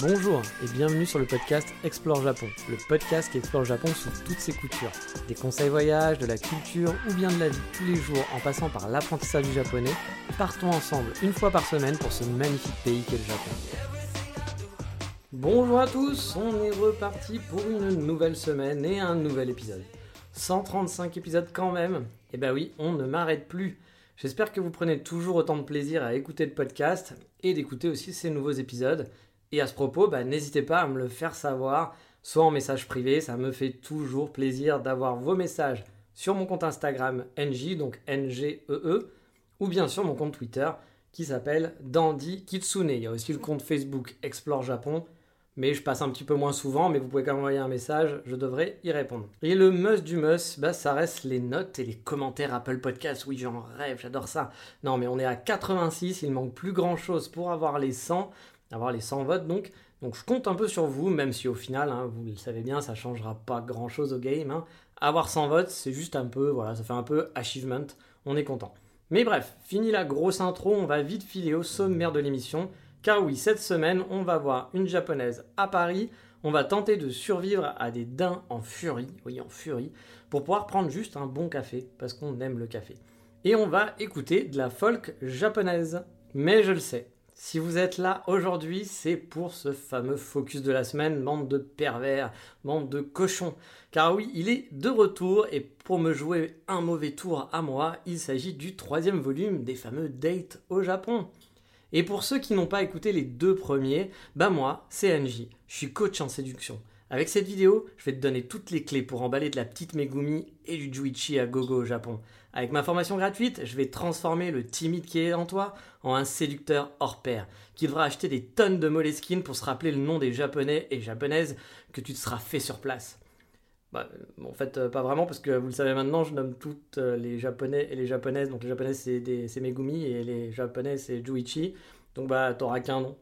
Bonjour et bienvenue sur le podcast Explore Japon, le podcast qui explore Japon sous toutes ses coutures. Des conseils voyage, de la culture ou bien de la vie tous les jours en passant par l'apprentissage du japonais, partons ensemble une fois par semaine pour ce magnifique pays qu'est le Japon. Bonjour à tous, on est reparti pour une nouvelle semaine et un nouvel épisode. 135 épisodes quand même, et bah oui, on ne m'arrête plus. J'espère que vous prenez toujours autant de plaisir à écouter le podcast et d'écouter aussi ces nouveaux épisodes. Et à ce propos, bah, n'hésitez pas à me le faire savoir, soit en message privé, ça me fait toujours plaisir d'avoir vos messages sur mon compte Instagram NJ, donc NGEE, e, ou bien sur mon compte Twitter qui s'appelle Dandy Kitsune. Il y a aussi le compte Facebook Explore Japon, mais je passe un petit peu moins souvent, mais vous pouvez quand même envoyer un message, je devrais y répondre. Et le must du must, bah, ça reste les notes et les commentaires Apple Podcasts. Oui, j'en rêve, j'adore ça. Non, mais on est à 86, il manque plus grand chose pour avoir les 100 avoir les 100 votes donc. Donc je compte un peu sur vous, même si au final, hein, vous le savez bien, ça changera pas grand chose au game. Hein. Avoir 100 votes, c'est juste un peu, voilà, ça fait un peu achievement, on est content. Mais bref, fini la grosse intro, on va vite filer au sommaire de l'émission. Car oui, cette semaine, on va voir une japonaise à Paris. On va tenter de survivre à des daims en furie, oui, en furie, pour pouvoir prendre juste un bon café, parce qu'on aime le café. Et on va écouter de la folk japonaise. Mais je le sais, si vous êtes là aujourd'hui, c'est pour ce fameux focus de la semaine, bande de pervers, bande de cochons. Car oui, il est de retour et pour me jouer un mauvais tour à moi, il s'agit du troisième volume des fameux dates au Japon. Et pour ceux qui n'ont pas écouté les deux premiers, bah moi, c'est NJ, je suis coach en séduction. Avec cette vidéo, je vais te donner toutes les clés pour emballer de la petite Megumi et du Juichi à gogo au Japon. Avec ma formation gratuite, je vais transformer le timide qui est en toi en un séducteur hors pair, qui devra acheter des tonnes de Moleskine pour se rappeler le nom des japonais et japonaises que tu te seras fait sur place. Bah, en fait, euh, pas vraiment, parce que vous le savez maintenant, je nomme toutes euh, les japonais et les japonaises. Donc les japonaises, c'est Megumi et les japonais, c'est Juichi. Donc bah, t'auras qu'un nom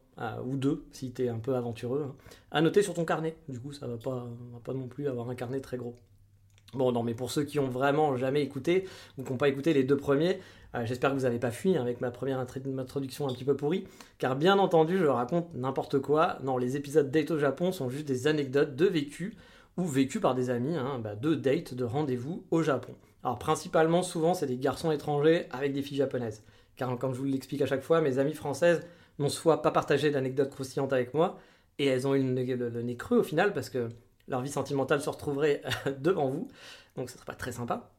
ou deux si tu es un peu aventureux, hein. à noter sur ton carnet. Du coup, ça va pas, va pas non plus avoir un carnet très gros. Bon, non, mais pour ceux qui ont vraiment jamais écouté ou qui n'ont pas écouté les deux premiers, euh, j'espère que vous n'avez pas fui avec ma première introduction un petit peu pourrie, car bien entendu, je raconte n'importe quoi. Non, les épisodes Date au Japon sont juste des anecdotes de vécu ou vécu par des amis, hein, bah, de date, de rendez-vous au Japon. Alors, principalement, souvent, c'est des garçons étrangers avec des filles japonaises. Car, comme je vous l'explique à chaque fois, mes amies françaises n'ont soit pas partagé d'anecdotes croustillantes avec moi, et elles ont eu le, nez creux au final, parce que leur vie sentimentale se retrouverait devant vous, donc ce serait pas très sympa.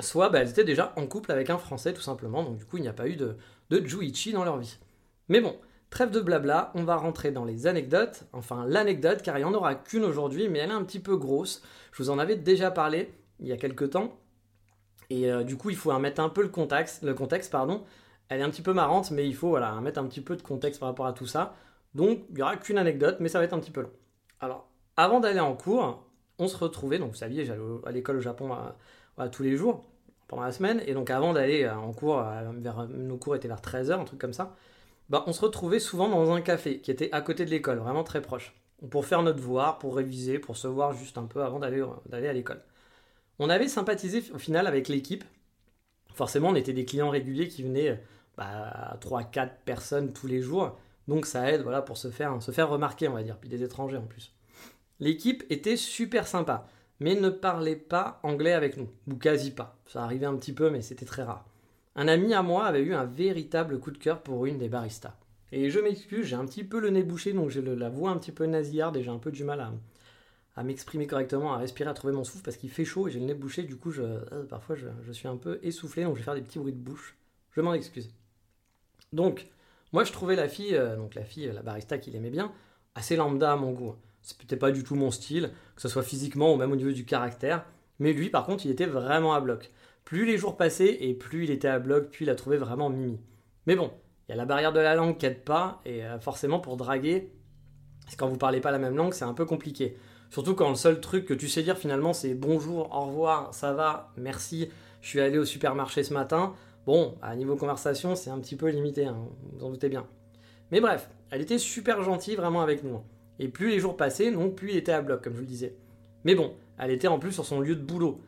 Soit bah, elles étaient déjà en couple avec un Français tout simplement, donc du coup il n'y a pas eu de, de Juichi dans leur vie. Mais bon, trêve de blabla, on va rentrer dans les anecdotes, enfin l'anecdote, car il n'y en aura qu'une aujourd'hui, mais elle est un petit peu grosse. Je vous en avais déjà parlé il y a quelques temps, et euh, du coup il faut mettre un peu le contexte, le contexte pardon, elle est un petit peu marrante, mais il faut voilà, mettre un petit peu de contexte par rapport à tout ça. Donc, il n'y aura qu'une anecdote, mais ça va être un petit peu long. Alors, avant d'aller en cours, on se retrouvait, donc vous saviez, j'allais à l'école au Japon tous les jours, pendant la semaine, et donc avant d'aller euh, en cours, euh, nos cours étaient vers 13h, un truc comme ça, bah, on se retrouvait souvent dans un café qui était à côté de l'école, vraiment très proche, pour faire notre devoir, pour réviser, pour se voir juste un peu avant d'aller à l'école. On avait sympathisé au final avec l'équipe. Forcément, on était des clients réguliers qui venaient bah, 3-4 personnes tous les jours. Donc ça aide voilà, pour se faire, se faire remarquer, on va dire, puis des étrangers en plus. L'équipe était super sympa, mais ne parlait pas anglais avec nous, ou quasi pas. Ça arrivait un petit peu, mais c'était très rare. Un ami à moi avait eu un véritable coup de cœur pour une des baristas. Et je m'excuse, j'ai un petit peu le nez bouché, donc j'ai la voix un petit peu nasillarde et j'ai un peu du mal à, m'exprimer correctement, à respirer, à trouver mon souffle parce qu'il fait chaud et j'ai le nez bouché, du coup euh, parfois je, suis un peu essoufflé, donc je vais faire des petits bruits de bouche. Je m'en excuse. Donc, moi je trouvais la fille, euh, donc la fille, la barista qu'il aimait bien, assez lambda à mon goût. C'est peut-être pas du tout mon style, que ce soit physiquement ou même au niveau du caractère. Mais lui, par contre, il était vraiment à bloc. Plus les jours passaient et plus il était à bloc, plus il a trouvé vraiment mimi. Mais bon, il y a la barrière de la langue qui aide pas, et euh, forcément pour draguer, quand vous parlez pas la même langue, c'est un peu compliqué. Surtout quand le seul truc que tu sais dire finalement c'est bonjour, au revoir, ça va, merci, je suis allé au supermarché ce matin. Bon, à niveau conversation, c'est un petit peu limité, hein, vous en doutez bien. Mais bref, elle était super gentille vraiment avec nous. Et plus les jours passaient, donc plus il était à bloc, comme je le disais. Mais bon, elle était en plus sur son lieu de boulot.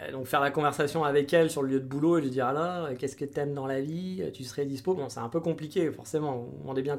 Euh, donc faire la conversation avec elle sur le lieu de boulot et lui dire alors, qu'est-ce que t'aimes dans la vie? Tu serais dispo? Bon, c'est un peu compliqué, forcément, vous rendez bien.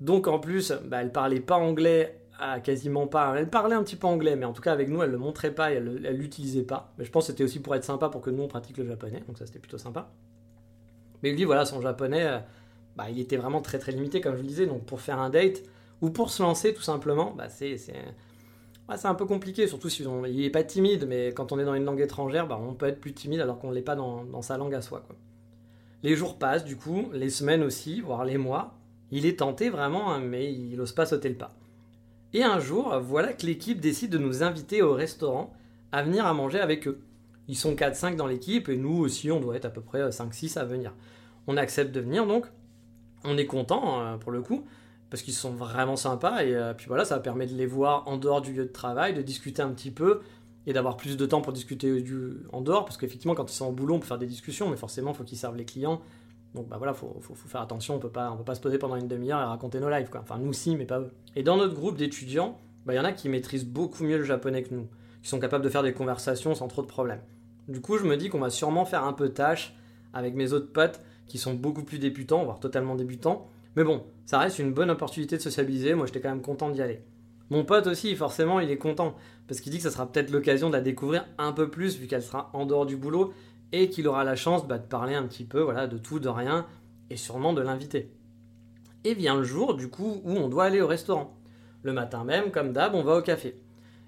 Donc en plus, bah, elle parlait pas anglais, à quasiment pas. Elle parlait un petit peu anglais, mais en tout cas avec nous, elle le montrait pas et elle l'utilisait pas. Mais je pense que c'était aussi pour être sympa pour que nous on pratique le japonais, donc ça c'était plutôt sympa. Mais lui, voilà, son japonais, euh, bah, il était vraiment très très limité, comme je le disais. Donc pour faire un date ou pour se lancer tout simplement, bah, c'est un peu compliqué, surtout si il n'est pas timide, mais quand on est dans une langue étrangère, bah, on peut être plus timide alors qu'on ne l'est pas dans, sa langue à soi. Les jours passent, du coup, les semaines aussi, voire les mois. Il est tenté vraiment, hein, mais il n'ose pas sauter le pas. Et un jour, voilà que l'équipe décide de nous inviter au restaurant à venir à manger avec eux. Ils sont 4-5 dans l'équipe et nous aussi, on doit être à peu près 5-6 à venir. On accepte de venir donc. On est content euh, pour le coup parce qu'ils sont vraiment sympas et euh, puis voilà, ça permet de les voir en dehors du lieu de travail, de discuter un petit peu et d'avoir plus de temps pour discuter en dehors parce qu'effectivement quand ils sont au boulot on peut faire des discussions mais forcément il faut qu'ils servent les clients donc bah voilà faut, faut, faire attention on peut pas on peut pas se poser pendant une demi-heure et raconter nos lives quoi enfin nous si mais pas eux et dans notre groupe d'étudiants bah, il y en a qui maîtrisent beaucoup mieux le japonais que nous qui sont capables de faire des conversations sans trop de problèmes du coup je me dis qu'on va sûrement faire un peu tâche avec mes autres potes qui sont beaucoup plus débutants voire totalement débutants mais bon, ça reste une bonne opportunité de sociabiliser. Moi, j'étais quand même content d'y aller. Mon pote aussi, forcément, il est content parce qu'il dit que ça sera peut-être l'occasion de la découvrir un peu plus vu qu'elle sera en dehors du boulot et qu'il aura la chance bah, de parler un petit peu voilà, de tout, de rien et sûrement de l'inviter. Et vient le jour, du coup, où on doit aller au restaurant. Le matin même, comme d'hab, on va au café.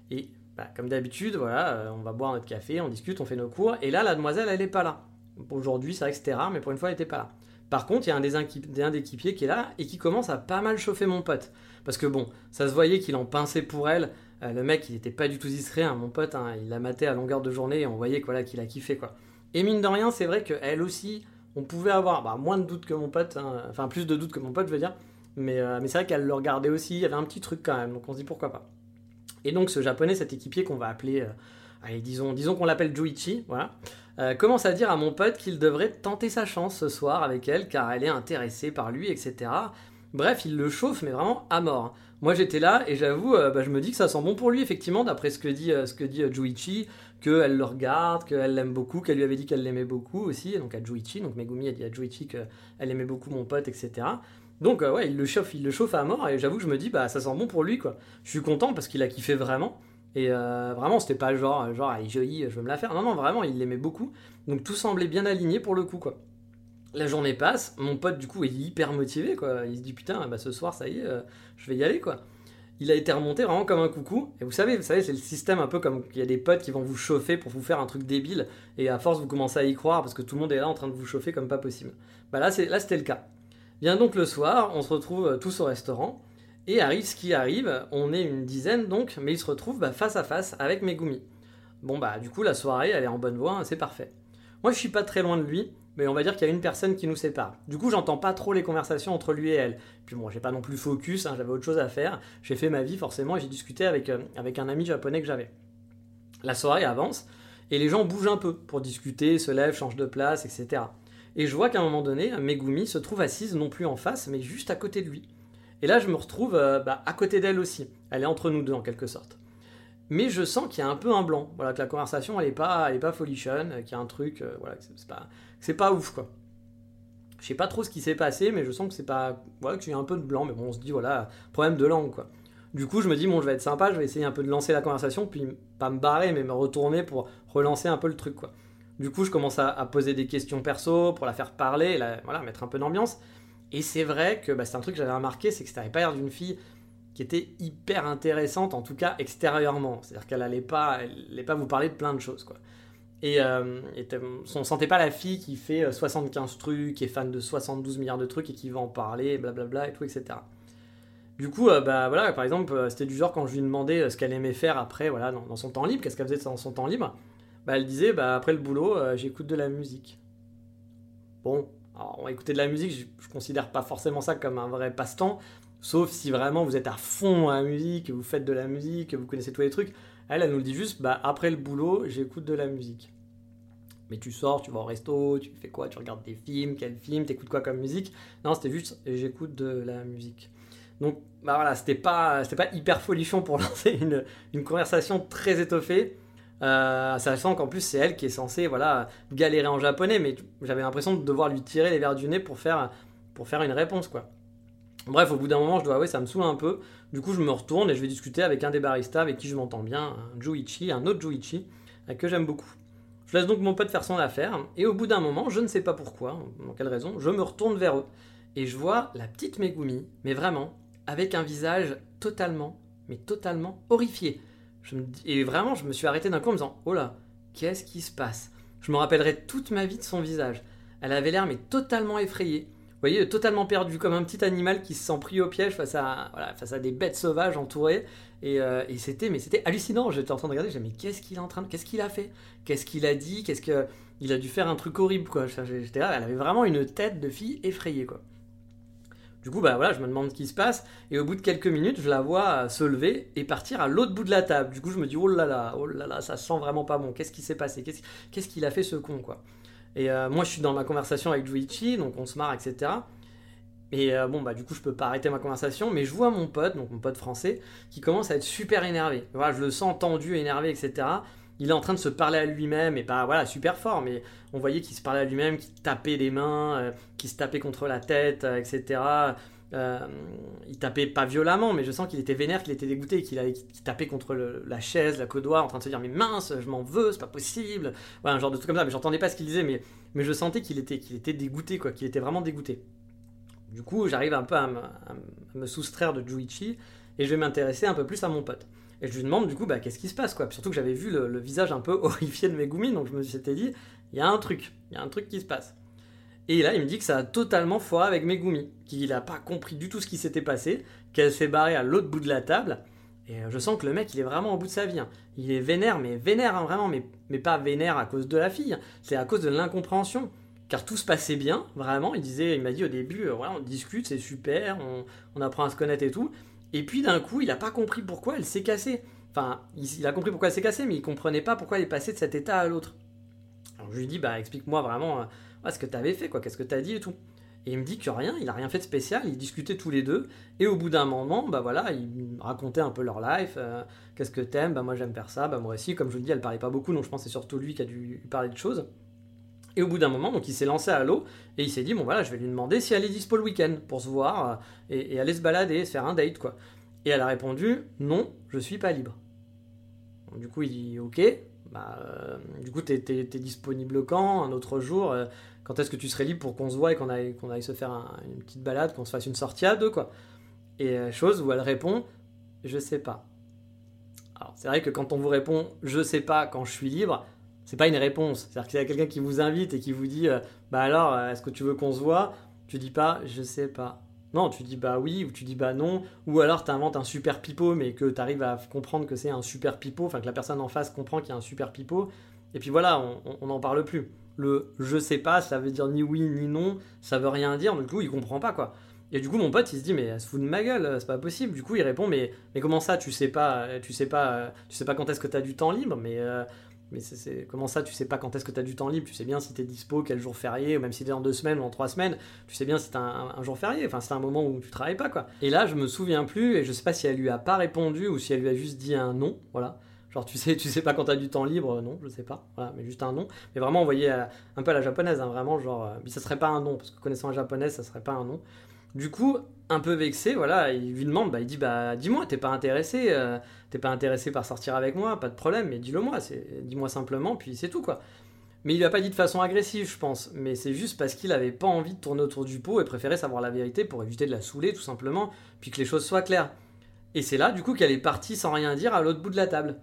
Et bah, comme d'habitude, voilà, euh, on va boire notre café, on discute, on fait nos cours. Et là, la demoiselle, elle n'est pas là. Aujourd'hui, c'est vrai que c'était rare, mais pour une fois, elle n'était pas là. Par contre, il y a un des, équipiers qui est là et qui commence à pas mal chauffer mon pote. Parce que bon, ça se voyait qu'il en pinçait pour elle. Euh, le mec, il était pas du tout discret. Hein. Mon pote, hein, il la maté à longueur de journée et on voyait qu'il a kiffé. quoi. Et mine de rien, c'est vrai qu'elle aussi, on pouvait avoir bah, moins de doutes que mon pote. Hein. Enfin, plus de doutes que mon pote, je veux dire. Mais, euh, mais c'est vrai qu'elle le regardait aussi. Il y avait un petit truc quand même. Donc on se dit pourquoi pas. Et donc ce japonais, cet équipier qu'on va appeler. Euh, allez, disons, disons qu'on l'appelle Juichi. Voilà. Euh, commence à dire à mon pote qu'il devrait tenter sa chance ce soir avec elle car elle est intéressée par lui, etc. Bref, il le chauffe, mais vraiment à mort. Moi j'étais là et j'avoue, bah, je me dis que ça sent bon pour lui, effectivement, d'après ce que dit, ce que dit Juichi, qu'elle le regarde, qu'elle l'aime beaucoup, qu'elle lui avait dit qu'elle l'aimait beaucoup aussi, donc à Juichi, donc Megumi a dit à Juichi qu'elle aimait beaucoup mon pote, etc. Donc ouais, il le chauffe, il le chauffe à mort et j'avoue que je me dis, bah ça sent bon pour lui, quoi. Je suis content parce qu'il a kiffé vraiment. Et euh, vraiment, c'était pas genre, genre, elle je veux me la faire. Non, non, vraiment, il l'aimait beaucoup. Donc tout semblait bien aligné pour le coup, quoi. La journée passe, mon pote, du coup, est hyper motivé, quoi. Il se dit, putain, bah, ce soir, ça y est, euh, je vais y aller, quoi. Il a été remonté vraiment comme un coucou. Et vous savez, vous savez, c'est le système un peu comme qu'il y a des potes qui vont vous chauffer pour vous faire un truc débile. Et à force, vous commencez à y croire parce que tout le monde est là en train de vous chauffer comme pas possible. Bah là, là c'était le cas. Bien donc le soir, on se retrouve euh, tous au restaurant. Et arrive ce qui arrive, on est une dizaine donc, mais il se retrouve bah, face à face avec Megumi. Bon bah du coup la soirée elle est en bonne voie, hein, c'est parfait. Moi je suis pas très loin de lui, mais on va dire qu'il y a une personne qui nous sépare. Du coup j'entends pas trop les conversations entre lui et elle. Puis bon j'ai pas non plus focus, hein, j'avais autre chose à faire, j'ai fait ma vie forcément et j'ai discuté avec, euh, avec un ami japonais que j'avais. La soirée avance et les gens bougent un peu pour discuter, se lèvent, changent de place, etc. Et je vois qu'à un moment donné, Megumi se trouve assise non plus en face, mais juste à côté de lui. Et là, je me retrouve euh, bah, à côté d'elle aussi. Elle est entre nous deux en quelque sorte. Mais je sens qu'il y a un peu un blanc. Voilà, que la conversation, elle est pas, elle est pas folichonne, qu'il y a un truc, euh, voilà, c'est pas, c'est pas ouf quoi. Je sais pas trop ce qui s'est passé, mais je sens que c'est pas, voilà, que j'ai un peu de blanc. Mais bon, on se dit voilà, problème de langue quoi. Du coup, je me dis bon, je vais être sympa, je vais essayer un peu de lancer la conversation, puis pas me barrer, mais me retourner pour relancer un peu le truc quoi. Du coup, je commence à, poser des questions perso pour la faire parler, voilà, mettre un peu d'ambiance. Et c'est vrai que bah, c'est un truc que j'avais remarqué, c'est que c'était pas l'air d'une fille qui était hyper intéressante, en tout cas extérieurement. C'est-à-dire qu'elle allait pas, elle pas vous parler de plein de choses, quoi. Et, euh, on sentait pas la fille qui fait 75 euh, trucs, qui est fan de 72 milliards de trucs et qui va en parler, blablabla et tout, etc. Du coup, euh, bah voilà, par exemple, euh, c'était du genre quand je lui demandais ce qu'elle aimait faire après, voilà, dans, son temps libre, qu'est-ce qu'elle faisait dans son temps libre, bah elle disait, bah après le boulot, j'écoute de la musique. Bon, Alors, écouter de la musique, je, je considère pas forcément ça comme un vrai passe-temps, sauf si vraiment vous êtes à fond à la musique, que vous faites de la musique, que vous connaissez tous les trucs. Elle, elle nous dit juste, bah après le boulot, j'écoute de la musique. Mais tu sors, tu vas au resto, tu fais quoi? Tu regardes des films, quel film, t'écoutes quoi comme musique? Non, c'était juste, j'écoute de la musique. Donc, bah voilà, c'était pas, pas hyper folichon pour lancer une, une conversation très étoffée. Euh, sachant qu'en plus c'est elle qui est censée voilà galérer en japonais mais j'avais l'impression de devoir lui tirer les verres du nez pour faire pour faire une réponse quoi bref au bout d'un moment je dois avouer ça me saoule un peu du coup je me retourne et je vais discuter avec un des baristas avec qui je m'entends bien un Juichi un autre Juichi euh, que j'aime beaucoup je laisse donc mon pote faire son affaire et au bout d'un moment je ne sais pas pourquoi dans quelle raison je me retourne vers eux et je vois la petite Megumi mais vraiment avec un visage totalement mais totalement horrifié et vraiment, je me suis arrêté d'un coup en me disant Oh là, qu'est-ce qui se passe? Je me rappellerai toute ma vie de son visage. Elle avait l'air mais totalement effrayée. Voyez, totalement perdue, comme un petit animal qui se sent pris au piège face à, voilà, face à des bêtes sauvages entourées. Et, euh, et c'était, mais c'était hallucinant. J'étais en train de regarder, je me mais qu'est-ce qu'il est en train de, qu'est-ce qu'il a fait? Qu'est-ce qu'il a dit? Qu'est-ce que, il a dû faire un truc horrible, quoi. J'étais là, elle avait vraiment une tête de fille effrayée, quoi. Du coup, bah voilà, je me demande ce qui se passe, et au bout de quelques minutes, je la vois se lever et partir à l'autre bout de la table. Du coup, je me dis, oh là là, oh là là, ça sent vraiment pas bon. Qu'est-ce qui s'est passé? Qu'est-ce qu'il a fait ce con, quoi? Et euh, moi, je suis dans ma conversation avec Juichi, donc on se marre, etc. Et euh, bon, bah du coup, je peux pas arrêter ma conversation, mais je vois mon pote, donc mon pote français, qui commence à être super énervé. Voilà, je le sens tendu, énervé, etc il est en train de se parler à lui-même, et pas voilà, super fort, mais on voyait qu'il se parlait à lui-même, qu'il tapait des mains, euh, qu'il se tapait contre la tête, euh, etc. Euh, il tapait pas violemment, mais je sens qu'il était vénère, qu'il était dégoûté, qu'il tapait contre la chaise, la coudoir, en train de se dire mais mince, je m'en veux, c'est pas possible. Voilà, un genre de truc comme ça. Mais j'entendais pas ce qu'il disait, mais, je sentais qu'il était, était dégoûté, quoi, qu'il était vraiment dégoûté. Du coup, j'arrive un peu à me soustraire de Juichi et je vais m'intéresser un peu plus à mon pote. Et je lui demande du coup, bah, qu'est-ce qui se passe quoi? Surtout que j'avais vu le, visage un peu horrifié de Megumi, donc je me suis dit, il y a un truc, il y a un truc qui se passe. Et là, il me dit que ça a totalement foiré avec Megumi, qu'il n'a pas compris du tout ce qui s'était passé, qu'elle s'est barrée à l'autre bout de la table. Et euh, je sens que le mec, il est vraiment au bout de sa vie. Hein. Il est vénère, mais vénère hein, vraiment, mais, pas vénère à cause de la fille. Hein. C'est à cause de l'incompréhension. Car tout se passait bien, vraiment. Il disait, il m'a dit au début, euh, on discute, c'est super, on, on apprend à se connaître et tout. Et puis d'un coup, il n'a pas compris pourquoi elle s'est cassée. Enfin, il, a compris pourquoi elle s'est cassée, mais il comprenait pas pourquoi elle est passée de cet état à l'autre. Alors je lui dis, bah explique-moi vraiment euh, ce que tu avais fait, quoi, qu'est-ce que tu as dit et tout. Et il me dit que rien, il a rien fait de spécial, ils discutaient tous les deux, et au bout d'un moment, bah voilà, ils racontaient un peu leur life, euh, qu'est-ce que t'aimes, bah moi j'aime faire ça, bah moi aussi, comme je vous le dis, elle parlait pas beaucoup, donc je pense que c'est surtout lui qui a dû parler de choses. Et au bout d'un moment, donc il s'est lancé à l'eau et il s'est dit bon voilà, je vais lui demander si elle est dispo le week-end pour se voir euh, et, aller se balader, se faire un date quoi. Et elle a répondu non, je suis pas libre. du coup il dit ok, bah, euh, du coup t'es es, disponible quand Un autre jour euh, Quand est-ce que tu serais libre pour qu'on se voit et qu'on aille, se faire une petite balade, qu'on se fasse une sortie à deux quoi Et chose où elle répond je sais pas. Alors c'est vrai que quand on vous répond je sais pas quand je suis libre, c'est pas une réponse. C'est-à-dire qu'il y a quelqu'un qui vous invite et qui vous dit euh, Bah alors, euh, est-ce que tu veux qu'on se voit Tu dis pas Je sais pas. Non, tu dis bah oui ou tu dis bah non. Ou alors tu inventes un super pipeau mais que tu arrives à comprendre que c'est un super pipeau, enfin que la personne en face comprend qu'il y a un super pipeau. Et puis voilà, on n'en parle plus. Le je sais pas, ça veut dire ni oui ni non, ça veut rien dire, du coup il comprend pas quoi. Et du coup mon pote il se dit mais elle se fout de ma gueule, c'est pas possible. Du coup il répond mais, mais comment ça tu sais pas, tu sais pas, tu sais pas quand est-ce que tu as du temps libre, mais euh, mais c'est comment ça, tu sais pas quand est-ce que tu as du temps libre, tu sais bien si tu es dispo, quel jour férié, ou même si tu es en deux semaines ou en trois semaines, tu sais bien si tu un, un, jour férié, enfin c'est un moment où tu travailles pas quoi. Et là je me souviens plus, et je sais pas si elle lui a pas répondu ou si elle lui a juste dit un non, voilà. Genre tu sais, tu sais pas quand tu as du temps libre, non, je sais pas, voilà, mais juste un non. Mais vraiment envoyé un peu à la japonaise, hein, vraiment genre, euh, mais ça serait pas un non, parce que connaissant la japonaise, ça serait pas un non. Du coup, un peu vexé, voilà, il lui demande, bah, il dit, bah, dis-moi, t'es pas intéressé, euh, t'es pas intéressé par sortir avec moi, pas de problème, mais dis-le moi, dis-moi simplement, puis c'est tout, quoi. Mais il lui a pas dit de façon agressive, je pense, mais c'est juste parce qu'il avait pas envie de tourner autour du pot et préférait savoir la vérité pour éviter de la saouler, tout simplement, puis que les choses soient claires. Et c'est là, du coup, qu'elle est partie sans rien dire à l'autre bout de la table.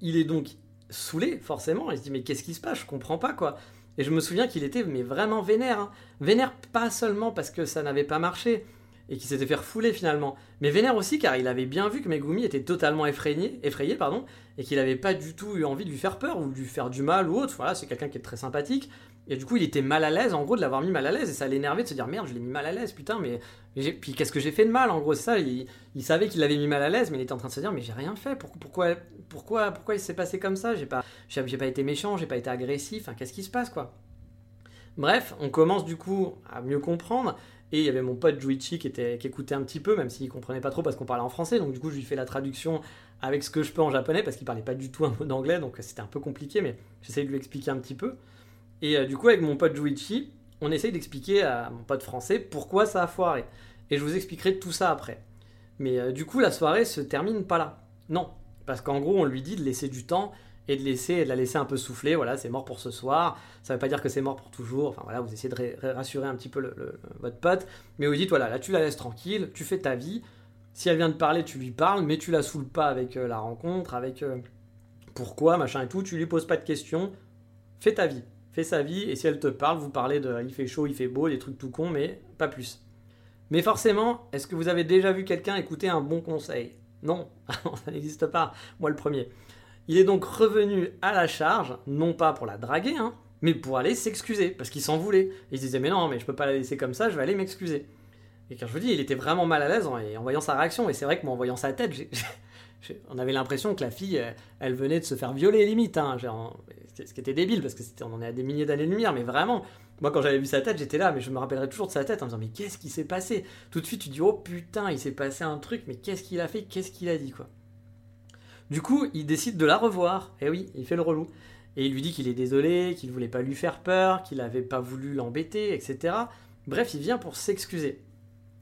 Il est donc saoulé, forcément, il se dit, mais qu'est-ce qui se passe, je comprends pas, quoi. Et je me souviens qu'il était mais vraiment vénère. Hein. Vénère pas seulement parce que ça n'avait pas marché et qu'il s'était fait refouler finalement, mais vénère aussi car il avait bien vu que Megumi était totalement effrayé, pardon, et qu'il n'avait pas du tout eu envie de lui faire peur ou de lui faire du mal ou autre. Voilà, c'est quelqu'un qui est très sympathique, Et du coup, il était mal à l'aise, en gros, de l'avoir mis mal à l'aise. Et ça l'énervait de se dire merde, je l'ai mis mal à l'aise, putain, mais. Puis qu'est-ce que j'ai fait de mal, en gros, ça. Il, savait qu'il l'avait mis mal à l'aise, mais il était en train de se dire mais j'ai rien fait. Pourquoi, pourquoi, pourquoi il s'est passé comme ça? J'ai pas, pas été méchant, j'ai pas été agressif. Qu'est-ce qui se passe, quoi? Bref, on commence du coup à mieux comprendre. Et il y avait mon pote Juichi qui, était, qui écoutait un petit peu, même s'il comprenait pas trop parce qu'on parlait en français. Donc du coup, je lui fais la traduction avec ce que je peux en japonais parce qu'il parlait pas du tout un mot d'anglais, donc c'était un peu compliqué, mais j'essaie de lui expliquer un petit peu. Et euh, du coup, avec mon pote Juichi, on essaye d'expliquer à mon pote français pourquoi ça a foiré. Et je vous expliquerai tout ça après. Mais euh, du coup, la soirée se termine pas là. Non, parce qu'en gros, on lui dit de laisser du temps et de laisser la laisser un peu souffler. Voilà, c'est mort pour ce soir. Ça veut pas dire que c'est mort pour toujours. Enfin voilà, vous essayez de rassurer un petit peu votre pote, mais vous dites voilà, là tu la laisses tranquille, tu fais ta vie. Si elle vient de parler, tu lui parles, mais tu la saoules pas avec euh, la rencontre, avec pourquoi, machin et tout. Tu lui poses pas de questions. Fais ta vie fait sa vie, et si elle te parle, vous parlez de il fait chaud, il fait beau, des trucs tout cons, mais pas plus. Mais forcément, est-ce que vous avez déjà vu quelqu'un écouter un bon conseil? Non, ça n'existe pas, moi le premier. Il est donc revenu à la charge, non pas pour la draguer, hein, mais pour aller s'excuser, parce qu'il s'en voulait. il se disait, mais non, mais je peux pas la laisser comme ça, je vais aller m'excuser. Et quand je vous dis, il était vraiment mal à l'aise en, en voyant sa réaction, et c'est vrai que moi, en voyant sa tête, on avait l'impression que la fille, elle, venait de se faire violer limite. Hein, ce qui était débile parce que c'était, on en est à des milliers d'années-lumière, mais vraiment, moi quand j'avais vu sa tête, j'étais là, mais je me rappellerai toujours de sa tête en me disant mais qu'est-ce qui s'est passé? Tout de suite tu dis oh putain, il s'est passé un truc, mais qu'est-ce qu'il a fait? Qu'est-ce qu'il a dit quoi? Du coup, il décide de la revoir. Et eh oui, il fait le relou. Et il lui dit qu'il est désolé, qu'il voulait pas lui faire peur, qu'il avait pas voulu l'embêter, etc. Bref, il vient pour s'excuser.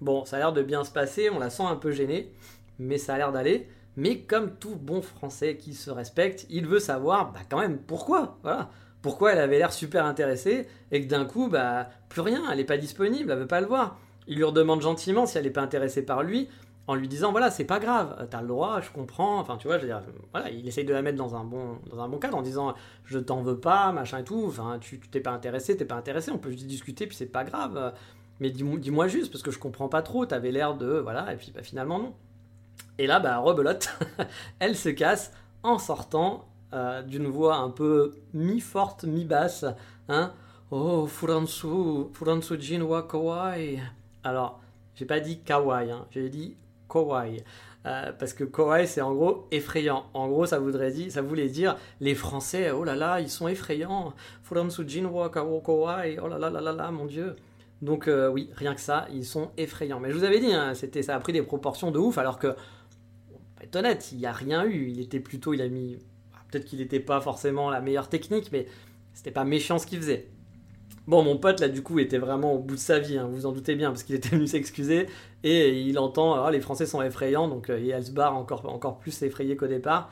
Bon, ça a l'air de bien se passer, on la sent un peu gênée, mais ça a l'air d'aller. Mais comme tout bon français qui se respecte, il veut savoir bah, quand même pourquoi. Voilà. Pourquoi elle avait l'air super intéressée et que d'un coup, bah, plus rien, elle n'est pas disponible, elle veut pas le voir. Il lui redemande gentiment si elle n'est pas intéressée par lui, en lui disant voilà, c'est pas grave, t'as le droit, je comprends. Enfin, tu vois, je veux dire, voilà, il essaye de la mettre dans un bon, dans un bon cadre en disant je t'en veux pas, machin et tout. Enfin, tu t'es pas intéressé, t'es pas intéressé, on peut juste discuter, puis c'est pas grave. Mais dis-moi juste, parce que je comprends pas trop, t'avais l'air de. Voilà, et puis bah, finalement, non. Et là, bah, rebelote, elle se casse en sortant euh, d'une voix un peu mi-forte, mi-basse. Hein oh, Furansu, Furansu Jinwa Kawaii. Alors, j'ai pas dit kawaii, hein, j'ai dit kawaii. Euh, parce que kawaii, c'est en gros effrayant. En gros, ça, voudrait dire, ça voulait dire les Français, oh là là, ils sont effrayants. Furansu Jinwa Kawaii, oh là là là là là, mon dieu. Donc euh, oui, rien que ça, ils sont effrayants. Mais je vous avais dit, hein, c'était, ça a pris des proportions de ouf, alors que honnête, il n'y a rien eu. Il était plutôt, il a mis. Peut-être qu'il n'était pas forcément la meilleure technique, mais c'était pas méchant ce qu'il faisait. Bon, mon pote, là, du coup, était vraiment au bout de sa vie, hein, vous vous en doutez bien, parce qu'il était venu s'excuser, et il entend, ah, les Français sont effrayants, donc euh, et elle se barre encore, encore plus effrayée qu'au départ.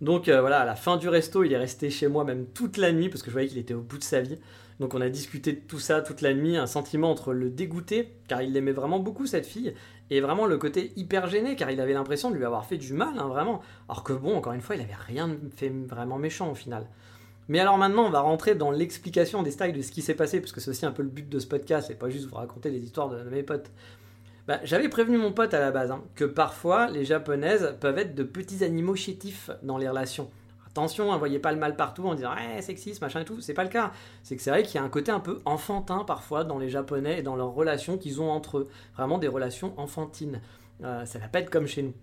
Donc euh, voilà, à la fin du resto, il est resté chez moi même toute la nuit, parce que je voyais qu'il était au bout de sa vie. Donc on a discuté de tout ça toute la nuit, un sentiment entre le dégoûter, car il l'aimait vraiment beaucoup cette fille, et vraiment le côté hyper gêné, car il avait l'impression de lui avoir fait du mal, hein, vraiment. Alors que bon, encore une fois, il avait rien fait vraiment méchant au final. Mais alors maintenant, on va rentrer dans l'explication des styles de ce qui s'est passé, parce que c'est aussi un peu le but de ce podcast, c'est pas juste vous raconter les histoires de, mes potes. Bah, j'avais prévenu mon pote à la base hein, que parfois les japonaises peuvent être de petits animaux chétifs dans les relations. Attention, ne voyez pas le mal partout en disant eh, sexiste, machin et tout. C'est pas le cas. C'est que c'est vrai qu'il y a un côté un peu enfantin parfois dans les Japonais et dans leurs relations qu'ils ont entre eux. Vraiment des relations enfantines. Euh, ça va pas être comme chez nous.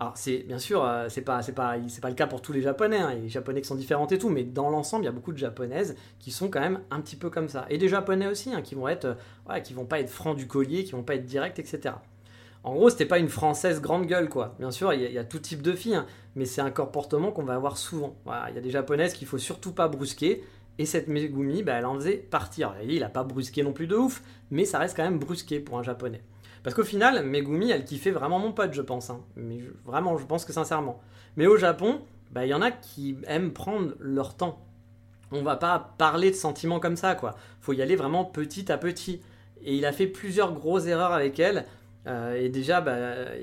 Alors c'est bien sûr, euh, c'est pas c'est pas c'est pas le cas pour tous les Japonais. Hein. Les Japonais qui sont différents et tout, mais dans l'ensemble, il y a beaucoup de Japonaises qui sont quand même un petit peu comme ça. Et des Japonais aussi, hein, qui vont être, euh, qui vont pas être francs du collier, qui vont pas être directs, etc. En gros, c'était pas une française grande gueule, quoi. Bien sûr, il y, a tout type de filles, hein, mais c'est un comportement qu'on va avoir souvent. il y a des japonaises qu'il faut surtout pas brusquer, et cette Megumi, bah, elle en faisait partir. il a pas brusqué non plus de ouf, mais ça reste quand même brusqué pour un japonais. Parce qu'au final, Megumi, elle kiffait vraiment mon pote, je pense. Hein. Mais vraiment, je pense que sincèrement. Mais au Japon, bah, il y en a qui aiment prendre leur temps. On va pas parler de sentiments comme ça, quoi. Faut y aller vraiment petit à petit. Et il a fait plusieurs grosses erreurs avec elle euh, et déjà, bah,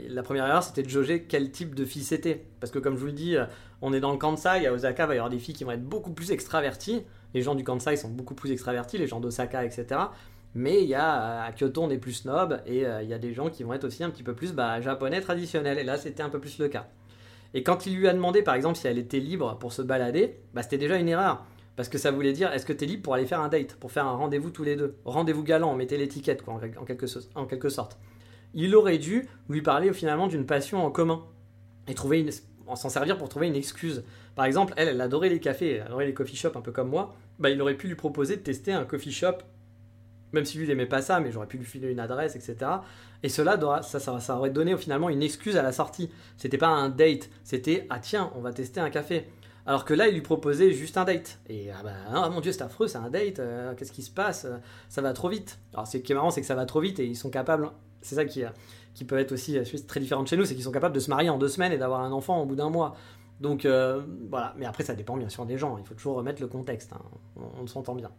la première erreur, c'était de jauger quel type de fille c'était. Parce que comme je vous le dis, euh, on est dans le Kansai, à Osaka, il va y avoir des filles qui vont être beaucoup plus extraverties. Les gens du Kansai sont beaucoup plus extravertis, les gens d'Osaka, etc. Mais il y a, à Kyoto, on est plus snob, et euh, il y a des gens qui vont être aussi un petit peu plus bah, japonais traditionnels. Et là, c'était un peu plus le cas. Et quand il lui a demandé, par exemple, si elle était libre pour se balader, bah, c'était déjà une erreur. Parce que ça voulait dire, est-ce que tu es libre pour aller faire un date, pour faire un rendez-vous tous les deux? Rendez-vous galant, mettez l'étiquette, quoi, en quelque sorte. Il aurait dû lui parler finalement d'une passion en commun et trouver une, s'en servir pour trouver une excuse. Par exemple, elle, elle adorait les cafés, elle adorait les coffee shops un peu comme moi. Bah, il aurait pu lui proposer de tester un coffee shop, même si lui il n'aimait pas ça, mais j'aurais pu lui filer une adresse, etc. Et cela, ça, ça, ça, aurait donné finalement une excuse à la sortie. C'était pas un date, c'était ah tiens, on va tester un café. Alors que là, il lui proposait juste un date. Et ah bah, oh mon dieu, c'est affreux, c'est un date, euh, qu'est-ce qui se passe? Ça va trop vite. Alors, ce qui est marrant, c'est que ça va trop vite et ils sont capables, c'est ça qui, qui peut être aussi très différent chez nous, c'est qu'ils sont capables de se marier en deux semaines et d'avoir un enfant au bout d'un mois. Donc euh, voilà, mais après ça dépend bien sûr des gens, il faut toujours remettre le contexte, hein. on, s'entend bien.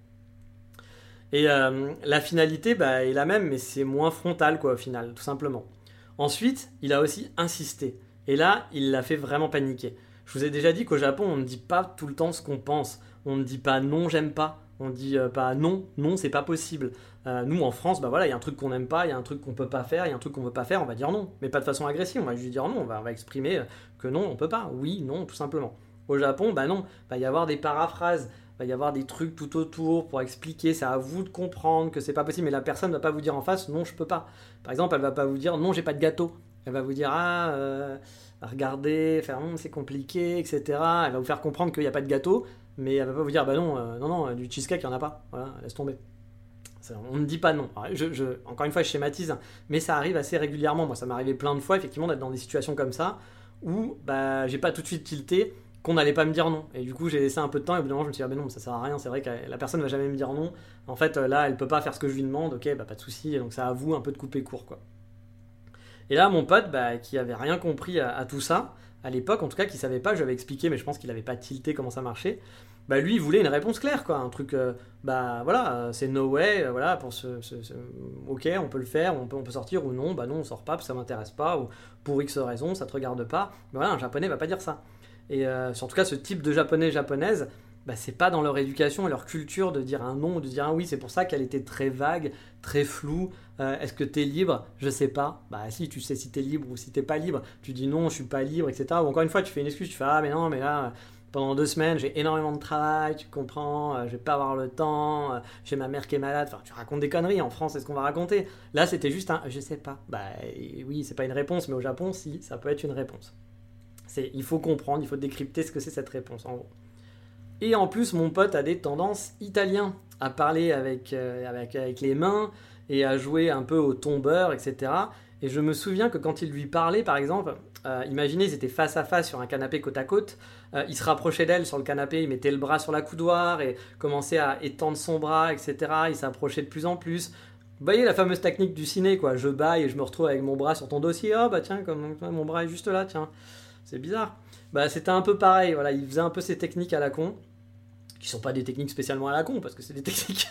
Et la finalité bah, est la même, mais c'est moins frontal quoi au final, tout simplement. Ensuite, il a aussi insisté. Et là, il l'a fait vraiment paniquer. Je vous ai déjà dit qu'au Japon, on ne dit pas tout le temps ce qu'on pense. On ne dit pas non, j'aime pas. On dit euh, pas non, non, c'est pas possible. Euh, nous, en France, bah voilà, il y a un truc qu'on n'aime pas, il y a un truc qu'on peut pas faire, il y a un truc qu'on veut pas faire, on va dire non. Mais pas de façon agressive, on va juste dire non, on va, exprimer euh, que non, on peut pas. Oui, non, tout simplement. Au Japon, bah non, il va y avoir des paraphrases, il va y avoir des trucs tout autour pour expliquer, c'est à vous de comprendre que c'est pas possible, mais la personne ne va pas vous dire en face non, je peux pas. Par exemple, elle va pas vous dire non, j'ai pas de gâteau. Elle va vous dire ah regarder, faire hum, c'est compliqué, etc. Elle va vous faire comprendre qu'il n'y a pas de gâteau, mais elle va pas vous dire bah non, euh, non, non, du cheesecake, il n'y en a pas. Voilà, laisse tomber. On ne dit pas non. encore une fois, je schématise, mais ça arrive assez régulièrement. Moi, ça m'est arrivé plein de fois, effectivement, d'être dans des situations comme ça où bah, j'ai pas tout de suite tilté qu'on n'allait pas me dire non. Et du coup, j'ai laissé un peu de temps et au bout d'un moment, je me suis dit, ah non, ça sert à rien. C'est vrai que la personne ne va jamais me dire non. En fait, là, elle peut pas faire ce que je lui demande. Ok, bah pas de souci. Donc, ça à vous un peu de couper court. Et là, mon pote, bah, qui avait rien compris à, tout ça, à l'époque, en tout cas, qui savait pas, je lui expliqué, mais je pense qu'il n'avait pas tilté comment ça marchait. Bah, lui, il voulait une réponse claire, quoi. Un truc, euh, bah voilà, c'est no way, euh, voilà, pour ce, Ok, on peut le faire, on peut, on peut sortir ou non, bah non, on sort pas, ça m'intéresse pas, ou pour X raison, ça te regarde pas. Mais voilà, un japonais va pas dire ça. Et euh, en tout cas, ce type de japonais, japonaise, bah, c'est pas dans leur éducation et leur culture de dire un non de dire un oui. C'est pour ça qu'elle était très vague, très floue. Euh, est-ce que tu es libre? Je sais pas. Bah si, tu sais si tu es libre ou si t'es pas libre. Tu dis non, je suis pas libre, etc. Ou encore une fois, tu fais une excuse, tu fais ah mais non, mais là pendant deux semaines, j'ai énormément de travail, tu comprends, euh, je vais pas avoir le temps, euh, j'ai ma mère qui est malade, enfin, tu racontes des conneries, en France, c'est ce qu'on va raconter. Là, c'était juste un, je sais pas. Bah oui, c'est pas une réponse, mais au Japon, si, ça peut être une réponse. C'est, il faut comprendre, il faut décrypter ce que c'est cette réponse, en gros. Et en plus, mon pote a des tendances italiens à parler avec, euh, avec, avec les mains et à jouer un peu au tombeur, etc. Et je me souviens que quand il lui parlait, par exemple, euh, imaginez, ils étaient face à face sur un canapé côte à côte. Euh, il se rapprochait d'elle sur le canapé, il mettait le bras sur la coudoir et commençait à étendre son bras, etc. Il s'approchait de plus en plus. Vous voyez la fameuse technique du ciné, quoi. Je baille et je me retrouve avec mon bras sur ton dossier. Ah bah tiens, comme mon bras est juste là, tiens. C'est bizarre. Bah c'était un peu pareil. Voilà, il faisait un peu ces techniques à la con qui sont pas des techniques spécialement à la con, parce que c'est des techniques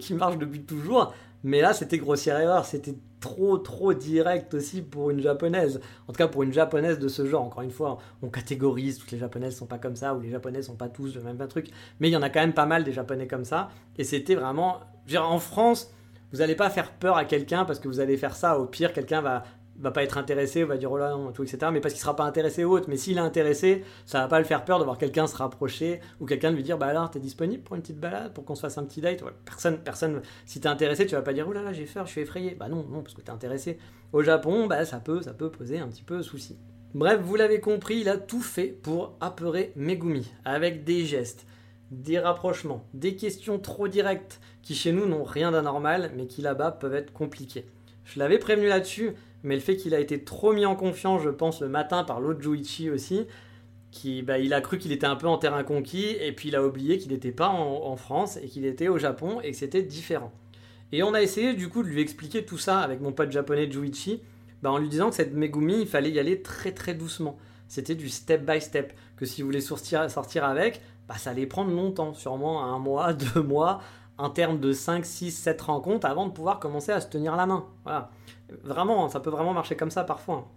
qui marchent depuis toujours. Mais là, c'était grossière erreur, c'était trop, trop direct aussi pour une japonaise. En tout cas, pour une japonaise de ce genre. Encore une fois, on catégorise, toutes les japonaises sont pas comme ça, ou les japonais sont pas tous le même truc. Mais il y en a quand même pas mal des japonais comme ça. Et c'était vraiment. en France, vous n'allez pas faire peur à quelqu'un parce que vous allez faire ça. Au pire, quelqu'un va va pas être intéressé, on va dire oh là non, tout, etc. Mais parce qu'il sera pas intéressé ou autre. Mais s'il est intéressé, ça va pas le faire peur de voir quelqu'un se rapprocher ou quelqu'un de lui dire bah alors t'es disponible pour une petite balade, pour qu'on se fasse un petit date? Personne, personne. Si t'es intéressé, tu vas pas dire oh là là j'ai peur, je suis effrayé. Bah non, non, parce que t'es intéressé. Au Japon, bah ça peut, ça peut poser un petit peu souci. Bref, vous l'avez compris, il a tout fait pour apeurer Megumi avec des gestes, des rapprochements, des questions trop directes qui chez nous n'ont rien d'anormal, mais qui là-bas peuvent être compliquées. Je l'avais prévenu là-dessus, mais le fait qu'il a été trop mis en confiance, je pense, le matin par l'autre Juichi aussi, qui, bah, il a cru qu'il était un peu en terrain conquis, et puis il a oublié qu'il n'était pas en, France, et qu'il était au Japon, et que c'était différent. Et on a essayé du coup de lui expliquer tout ça avec mon pote japonais Juichi, bah, en lui disant que cette Megumi, il fallait y aller très très doucement. C'était du step by step, que si vous voulez sortir, avec, bah, ça allait prendre longtemps, sûrement un mois, deux mois, en termes de 5, 6, 7 rencontres avant de pouvoir commencer à se tenir la main. Voilà. Vraiment, ça peut vraiment marcher comme ça parfois.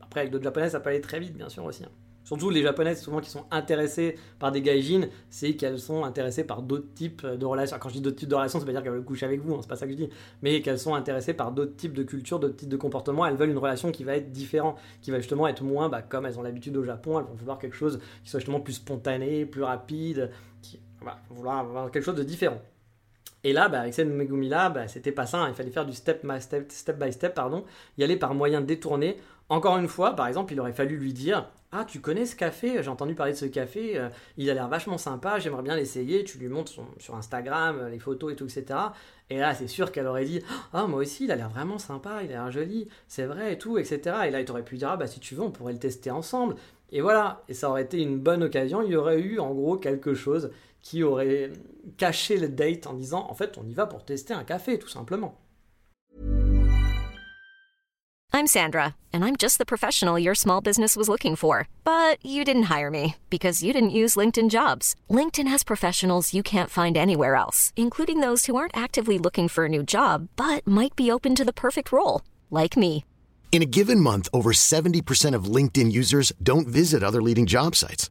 Après, avec d'autres japonaises, ça peut aller très vite, bien sûr aussi. Surtout les japonaises, souvent qui sont intéressées par des gaijins, c'est qu'elles sont intéressées par d'autres types de relations. Quand je dis d'autres types de relations, ça veut dire qu'elles veulent coucher avec vous, hein, c'est pas ça que je dis. Mais qu'elles sont intéressées par d'autres types de cultures, d'autres types de comportements. Elles veulent une relation qui va être différente, qui va justement être moins, bah, comme elles ont l'habitude au Japon, elles vont vouloir quelque chose qui soit justement plus spontané, plus rapide, Voilà, vouloir avoir quelque chose de différent. Et là, avec cette Megumi-là, bah, c'était pas ça. Hein. Il fallait faire du step by step, step by pardon, y aller par moyen détourné. Encore une fois, par exemple, il aurait fallu lui dire Ah, tu connais ce café? J'ai entendu parler de ce café. Euh, il a l'air vachement sympa. J'aimerais bien l'essayer. Tu lui montres sur Instagram euh, les photos et tout, etc. Et là, c'est sûr qu'elle aurait dit Ah, moi aussi, il a l'air vraiment sympa. Il a l'air joli. C'est vrai et tout, etc. Et là, il aurait pu dire Ah, bah, si tu veux, on pourrait le tester ensemble. Et voilà. Et ça aurait été une bonne occasion. Il y aurait eu, en gros, quelque chose qui aurait caché le date en disant en fait on y va pour tester un café tout simplement. I'm Sandra and I'm just the professional your small business was looking for, but you didn't hire me because you didn't use LinkedIn Jobs. LinkedIn has professionals you can't find anywhere else, including those who aren't actively looking for a new job but might be open to the perfect role, like me. In a given month, over 70% of LinkedIn users don't visit other leading job sites.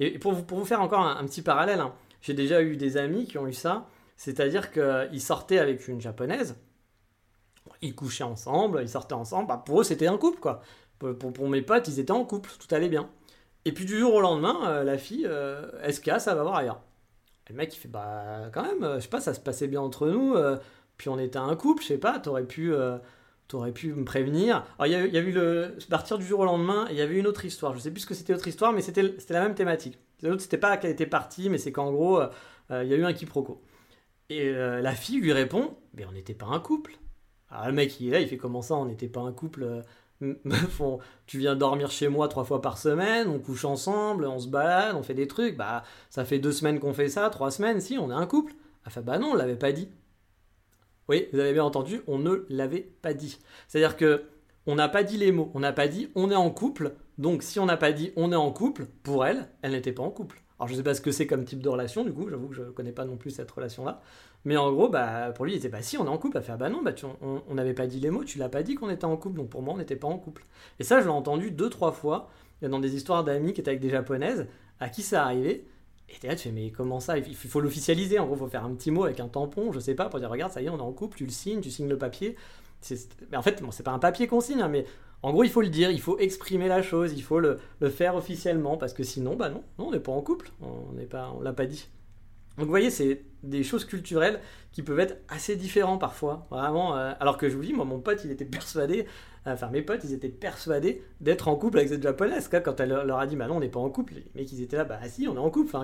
Et pour vous, faire encore un, petit parallèle, hein, j'ai déjà eu des amis qui ont eu ça. C'est-à-dire qu'ils sortaient avec une japonaise, ils couchaient ensemble, ils sortaient ensemble. Bah, pour eux, c'était un couple, quoi. Pour, mes potes, ils étaient en couple, tout allait bien. Et puis du jour au lendemain, euh, la fille, euh, SK, ça va voir ailleurs? Et le mec, il fait Bah, quand même, je sais pas, ça se passait bien entre nous. Euh, puis on était un couple, je sais pas, t'aurais pu, aurais pu me prévenir. Alors, il y, a, eu le. Partir du jour au lendemain, il y avait une autre histoire. Je sais plus ce que c'était l'autre histoire, mais c'était la même thématique. L'autre, c'était pas qu'elle était partie, mais c'est qu'en gros, il y a eu un quiproquo. Et la fille lui répond Mais on n'était pas un couple. Alors le mec, il est là, il fait comment ça, on n'était pas un couple euh, Meuf, tu viens dormir chez moi trois fois par semaine, on couche ensemble, on se balade, on fait des trucs. Bah, ça fait deux semaines qu'on fait ça, trois semaines, si, on est un couple. Ah, fait, bah non, on l'avait pas dit. Oui, vous avez bien entendu, on ne l'avait pas dit. C'est-à-dire que on n'a pas dit les mots, on n'a pas dit on est en couple. Donc si on n'a pas dit on est en couple, pour elle, elle n'était pas en couple. Alors je sais pas ce que c'est comme type de relation, du coup, j'avoue que je connais pas non plus cette relation-là. Mais en gros, bah, pour lui, il était bah si, on est en couple. Elle fait ah bah non, bah, on n'avait pas dit les mots, tu l'as pas dit qu'on était en couple, donc pour moi, on n'était pas en couple. Et ça, je l'ai entendu deux, trois fois dans des histoires d'amis qui étaient avec des japonaises, à qui ça arrivait. Et là, tu fais mais comment ça? Il faut l'officialiser, en gros, il faut faire un petit mot avec un tampon, je sais pas, pour dire regarde, ça y est, on est en couple, tu le signes, tu signes le papier. Mais en fait, bon, c'est pas un papier qu'on signe, hein, mais en gros, il faut le dire, il faut exprimer la chose, il faut le, faire officiellement, parce que sinon, bah non, non on n'est pas en couple, on n'est pas, on l'a pas dit. Donc vous voyez, c'est des choses culturelles qui peuvent être assez différents parfois, vraiment. Euh, alors que je vous dis, moi, mon pote, il était persuadé, enfin mes potes, ils étaient persuadés d'être en couple avec cette japonaise. Quand elle leur a dit, bah non, on n'est pas en couple, les mecs, ils étaient là, bah si, on est en couple.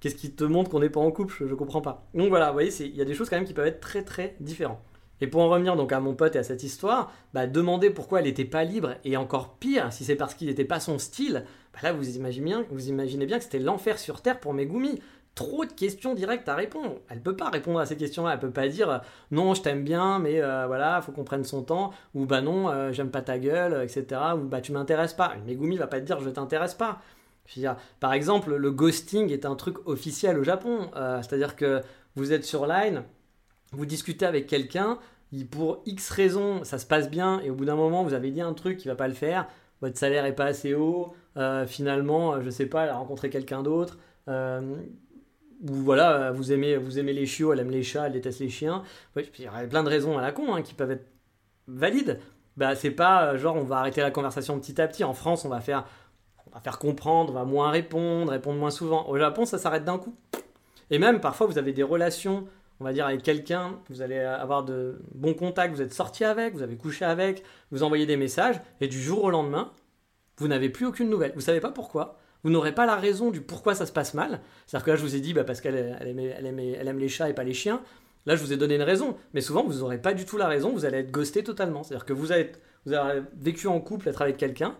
Qu'est-ce qui te montre qu'on n'est pas en couple? Je, je, comprends pas. Donc voilà, vous voyez, il y a des choses quand même qui peuvent être très très différentes. Et pour en revenir donc à mon pote et à cette histoire, bah, demander pourquoi elle n'était pas libre, et encore pire, si c'est parce qu'il n'était pas son style, bah là vous imaginez bien, vous imaginez bien que c'était l'enfer sur terre pour Megumi trop de questions directes à répondre. Elle peut pas répondre à ces questions-là. Elle peut pas dire euh, non, je t'aime bien, mais euh, voilà, faut qu'on prenne son temps. Ou bah non, euh, j'aime pas ta gueule, etc. Ou bah tu m'intéresses pas. Megumi va pas te dire je t'intéresse pas. par exemple, le ghosting est un truc officiel au Japon. C'est-à-dire que vous êtes sur Line, vous discutez avec quelqu'un, pour X raisons, ça se passe bien, et au bout d'un moment, vous avez dit un truc qui va pas le faire, votre salaire est pas assez haut, finalement, je sais pas, elle a rencontré quelqu'un d'autre, ou voilà, vous aimez, vous aimez les chiots, elle aime les chats, elle déteste les chiens. il y a plein de raisons à la con hein, qui peuvent être valides. Bah, c'est pas euh, genre on va arrêter la conversation petit à petit. En France, on va faire, on va faire comprendre, on va moins répondre, répondre moins souvent. Au Japon, ça s'arrête d'un coup. Et même parfois, vous avez des relations, on va dire, avec quelqu'un, vous allez avoir de bons contacts, vous êtes sorti avec, vous avez couché avec, vous envoyez des messages, et du jour au lendemain, vous n'avez plus aucune nouvelle. Vous savez pas pourquoi vous n'aurez pas la raison du pourquoi ça se passe mal. C'est-à-dire que là, je vous ai dit, bah, parce qu'elle elle aime les chats et pas les chiens. Là, je vous ai donné une raison. Mais souvent, vous n'aurez pas du tout la raison. Vous allez être ghosté totalement. C'est-à-dire que vous avez, vous avez vécu en couple, être avec quelqu'un.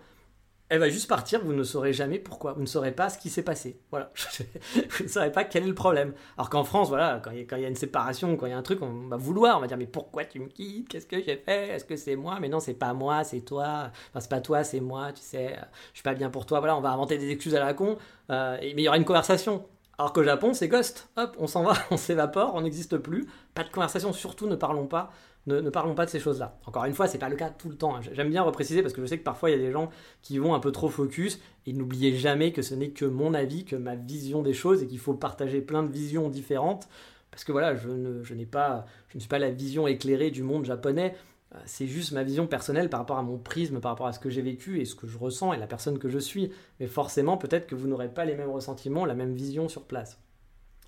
Elle va juste partir, vous ne saurez jamais pourquoi, vous ne saurez pas ce qui s'est passé. Voilà, vous ne saurez pas quel est le problème. Alors qu'en France, voilà, quand il y, a une séparation, quand il y a un truc, on va vouloir, on va dire mais pourquoi tu me quittes? Qu'est-ce que j'ai fait? Est-ce que c'est moi? Mais non, c'est pas moi, c'est toi. Enfin, c'est pas toi, c'est moi, tu sais, je suis pas bien pour toi. Voilà, on va inventer des excuses à la con, euh, mais il y aura une conversation. Alors qu'au Japon, c'est ghost. Hop, on s'en va, on s'évapore, on n'existe plus. Pas de conversation, surtout ne parlons pas ne, parlons pas de ces choses-là. Encore une fois, c'est pas le cas tout le temps. Hein. J'aime bien repréciser parce que je sais que parfois il y a des gens qui vont un peu trop focus et n'oubliez jamais que ce n'est que mon avis, que ma vision des choses et qu'il faut partager plein de visions différentes parce que voilà, je ne, je pas, je ne suis pas la vision éclairée du monde japonais. Euh, c'est juste ma vision personnelle par rapport à mon prisme, par rapport à ce que j'ai vécu et ce que je ressens et la personne que je suis. Mais forcément, peut-être que vous n'aurez pas les mêmes ressentiments, la même vision sur place.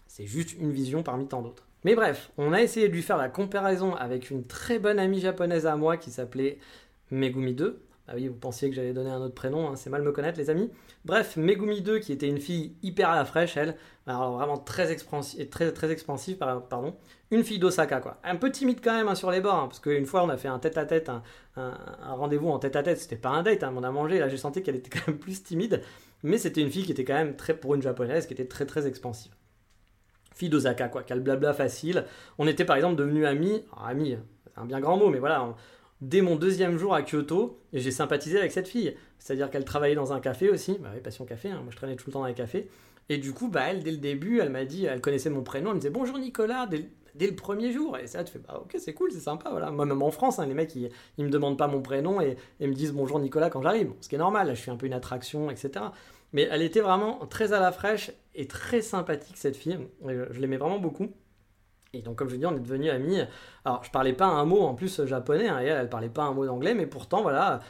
C'est juste une vision parmi tant d'autres. Mais bref, on a essayé de lui faire la comparaison avec une très bonne amie japonaise à moi qui s'appelait Megumi 2. Ah oui, vous pensiez que j'allais donner un autre prénom, hein, c'est mal me connaître les amis. Bref, Megumi 2 qui était une fille hyper à la fraîche, elle, alors vraiment très, expansive, très, très expansive, pardon. Une fille d'Osaka quoi. Un peu timide quand même hein, sur les bords, hein, parce qu'une fois on a fait un tête à tête, un, rendez-vous en tête à tête, c'était pas un date, on a mangé, là j'ai senti qu'elle était quand même plus timide, mais c'était une fille qui était quand même très, pour une japonaise, qui était très très expansive fille d'Osaka, quoi, qui a blabla facile. On était par exemple devenus amis, amis, c'est un bien grand mot, mais voilà, dès mon deuxième jour à Kyoto, j'ai sympathisé avec cette fille. C'est-à-dire qu'elle travaillait dans un café aussi, bah oui, passion café, hein. moi je traînais tout le temps dans les cafés. Et du coup, bah, elle, dès le début, elle m'a dit, elle connaissait mon prénom, elle me disait bonjour Nicolas, dès, le premier jour. Et ça, tu fais, bah ok, c'est cool, c'est sympa, voilà. Moi, même en France, hein, les mecs, ils, ils me demandent pas mon prénom et, me disent bonjour Nicolas quand j'arrive. ce qui est normal, je suis un peu une attraction, etc. Mais elle était vraiment très à la fraîche et très sympathique, cette fille. Je, l'aimais vraiment beaucoup. Et donc, comme je dis, on est devenus amis. Alors, je parlais pas un mot en plus japonais, hein, et elle, elle parlait pas un mot d'anglais, mais pourtant, voilà,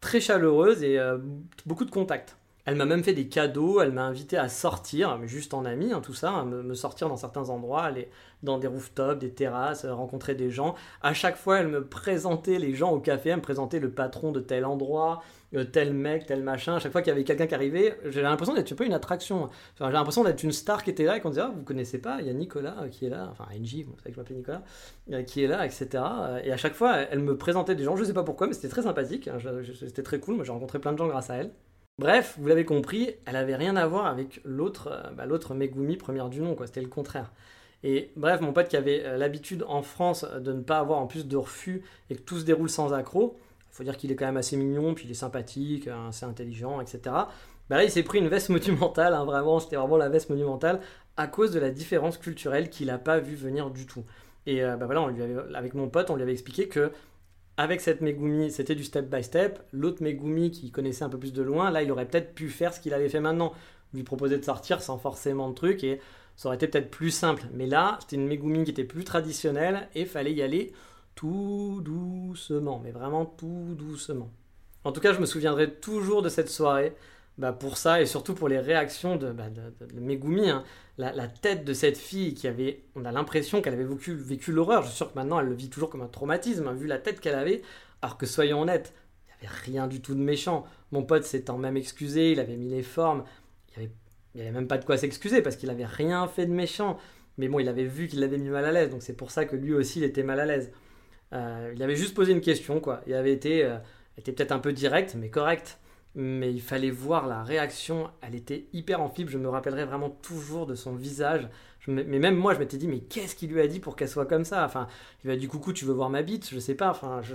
très chaleureuse et euh, beaucoup de contacts. Elle m'a même fait des cadeaux, elle m'a invité à sortir, juste en ami, hein, tout ça, à me, sortir dans certains endroits, aller dans des rooftops, des terrasses, euh, rencontrer des gens. À chaque fois, elle me présentait les gens au café, elle me présentait le patron de tel endroit, euh, tel mec, tel machin. À chaque fois qu'il y avait quelqu'un qui arrivait, j'ai l'impression d'être une attraction. j'ai l'impression d'être une star qui était là et qu'on disait, ah, vous connaissez pas, il y a Nicolas euh, qui est là, enfin NJ, vous savez que je m'appelle Nicolas, qui est là, etc. Et à chaque fois, elle me présentait des gens, je sais pas pourquoi, mais c'était très sympathique, hein, c'était très cool. Moi, j'ai rencontré plein de gens grâce à elle. Bref, vous l'avez compris, elle avait rien à voir avec l'autre, euh, bah, l'autre Megumi première du nom, quoi. C'était le contraire. Et bref, mon pote qui avait euh, l'habitude en France de ne pas avoir en plus de refus et que tout se déroule sans accroc, il faut dire qu'il est quand même assez mignon, puis il est sympathique, euh, assez intelligent, etc. Bah là, il s'est pris une veste monumentale, hein, vraiment, c'était vraiment la veste monumentale, à cause de la différence culturelle qu'il n'a pas vu venir du tout. Et bah avec mon pote, on lui avait expliqué que avec cette Megumi, c'était du step by step. L'autre Megumi qui connaissait un peu plus de loin, là, il aurait peut-être pu faire ce qu'il avait fait maintenant. Lui proposer de sortir sans forcément de trucs et ça aurait été peut-être plus simple. Mais là, c'était une Megumi qui était plus traditionnelle et fallait y aller tout doucement, mais vraiment tout doucement. En tout cas, je me souviendrai toujours de cette soirée bah, pour ça et surtout pour les réactions de, bah, Megumi. Hein. La, tête de cette fille qui avait, on a l'impression qu'elle avait vécu, l'horreur. Je suis sûr que maintenant elle le vit toujours comme un traumatisme, hein, vu la tête qu'elle avait. Alors que soyons honnêtes, il n'y avait rien du tout de méchant. Mon pote s'étant même excusé, il avait mis les formes. Il n'y avait, même pas de quoi s'excuser parce qu'il avait rien fait de méchant. Mais bon, il avait vu qu'il l'avait mis mal à l'aise, donc c'est pour ça que lui aussi il était mal à l'aise. Euh, il avait juste posé une question, quoi. Il avait été, euh, peut-être un peu direct, mais correct mais il fallait voir la réaction. Elle était hyper amphibie. Je me rappellerai vraiment toujours de son visage. mais même moi, je m'étais dit, mais qu'est-ce qu'il lui a dit pour qu'elle soit comme ça? Enfin, il lui dit coucou, tu veux voir ma bite? Je sais pas. Je,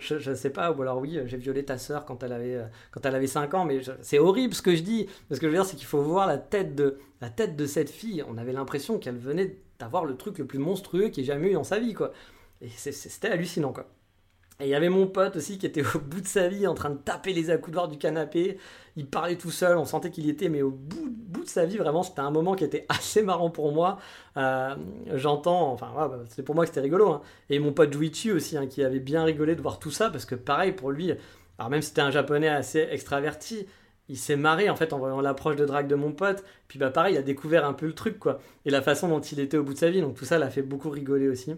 je, sais pas. Ou alors oui, j'ai violé ta sœur quand elle avait quand elle avait 5 ans. Mais c'est horrible ce que je dis. Ce que je veux dire, c'est qu'il faut voir la tête de la tête de cette fille. On avait l'impression qu'elle venait d'avoir le truc le plus monstrueux qu'il ait jamais eu dans sa vie, quoi. Et c'était hallucinant, quoi. Et il y avait mon pote aussi qui était au bout de sa vie en train de taper les accoudoirs du canapé. Il parlait tout seul, on sentait qu'il était, mais au bout, bout de sa vie, vraiment, c'était un moment qui était assez marrant pour moi. Euh, j'entends, enfin, ouais, bah, c'est pour moi que c'était rigolo. Hein. Et mon pote Juichi aussi, hein, qui avait bien rigolé de voir tout ça, parce que pareil, pour lui, alors même si c'était un japonais assez extraverti, il s'est marré en fait en voyant l'approche de drague de mon pote. Puis bah pareil, il a découvert un peu le truc quoi. Et la façon dont il était au bout de sa vie. Donc tout ça l'a fait beaucoup rigoler aussi.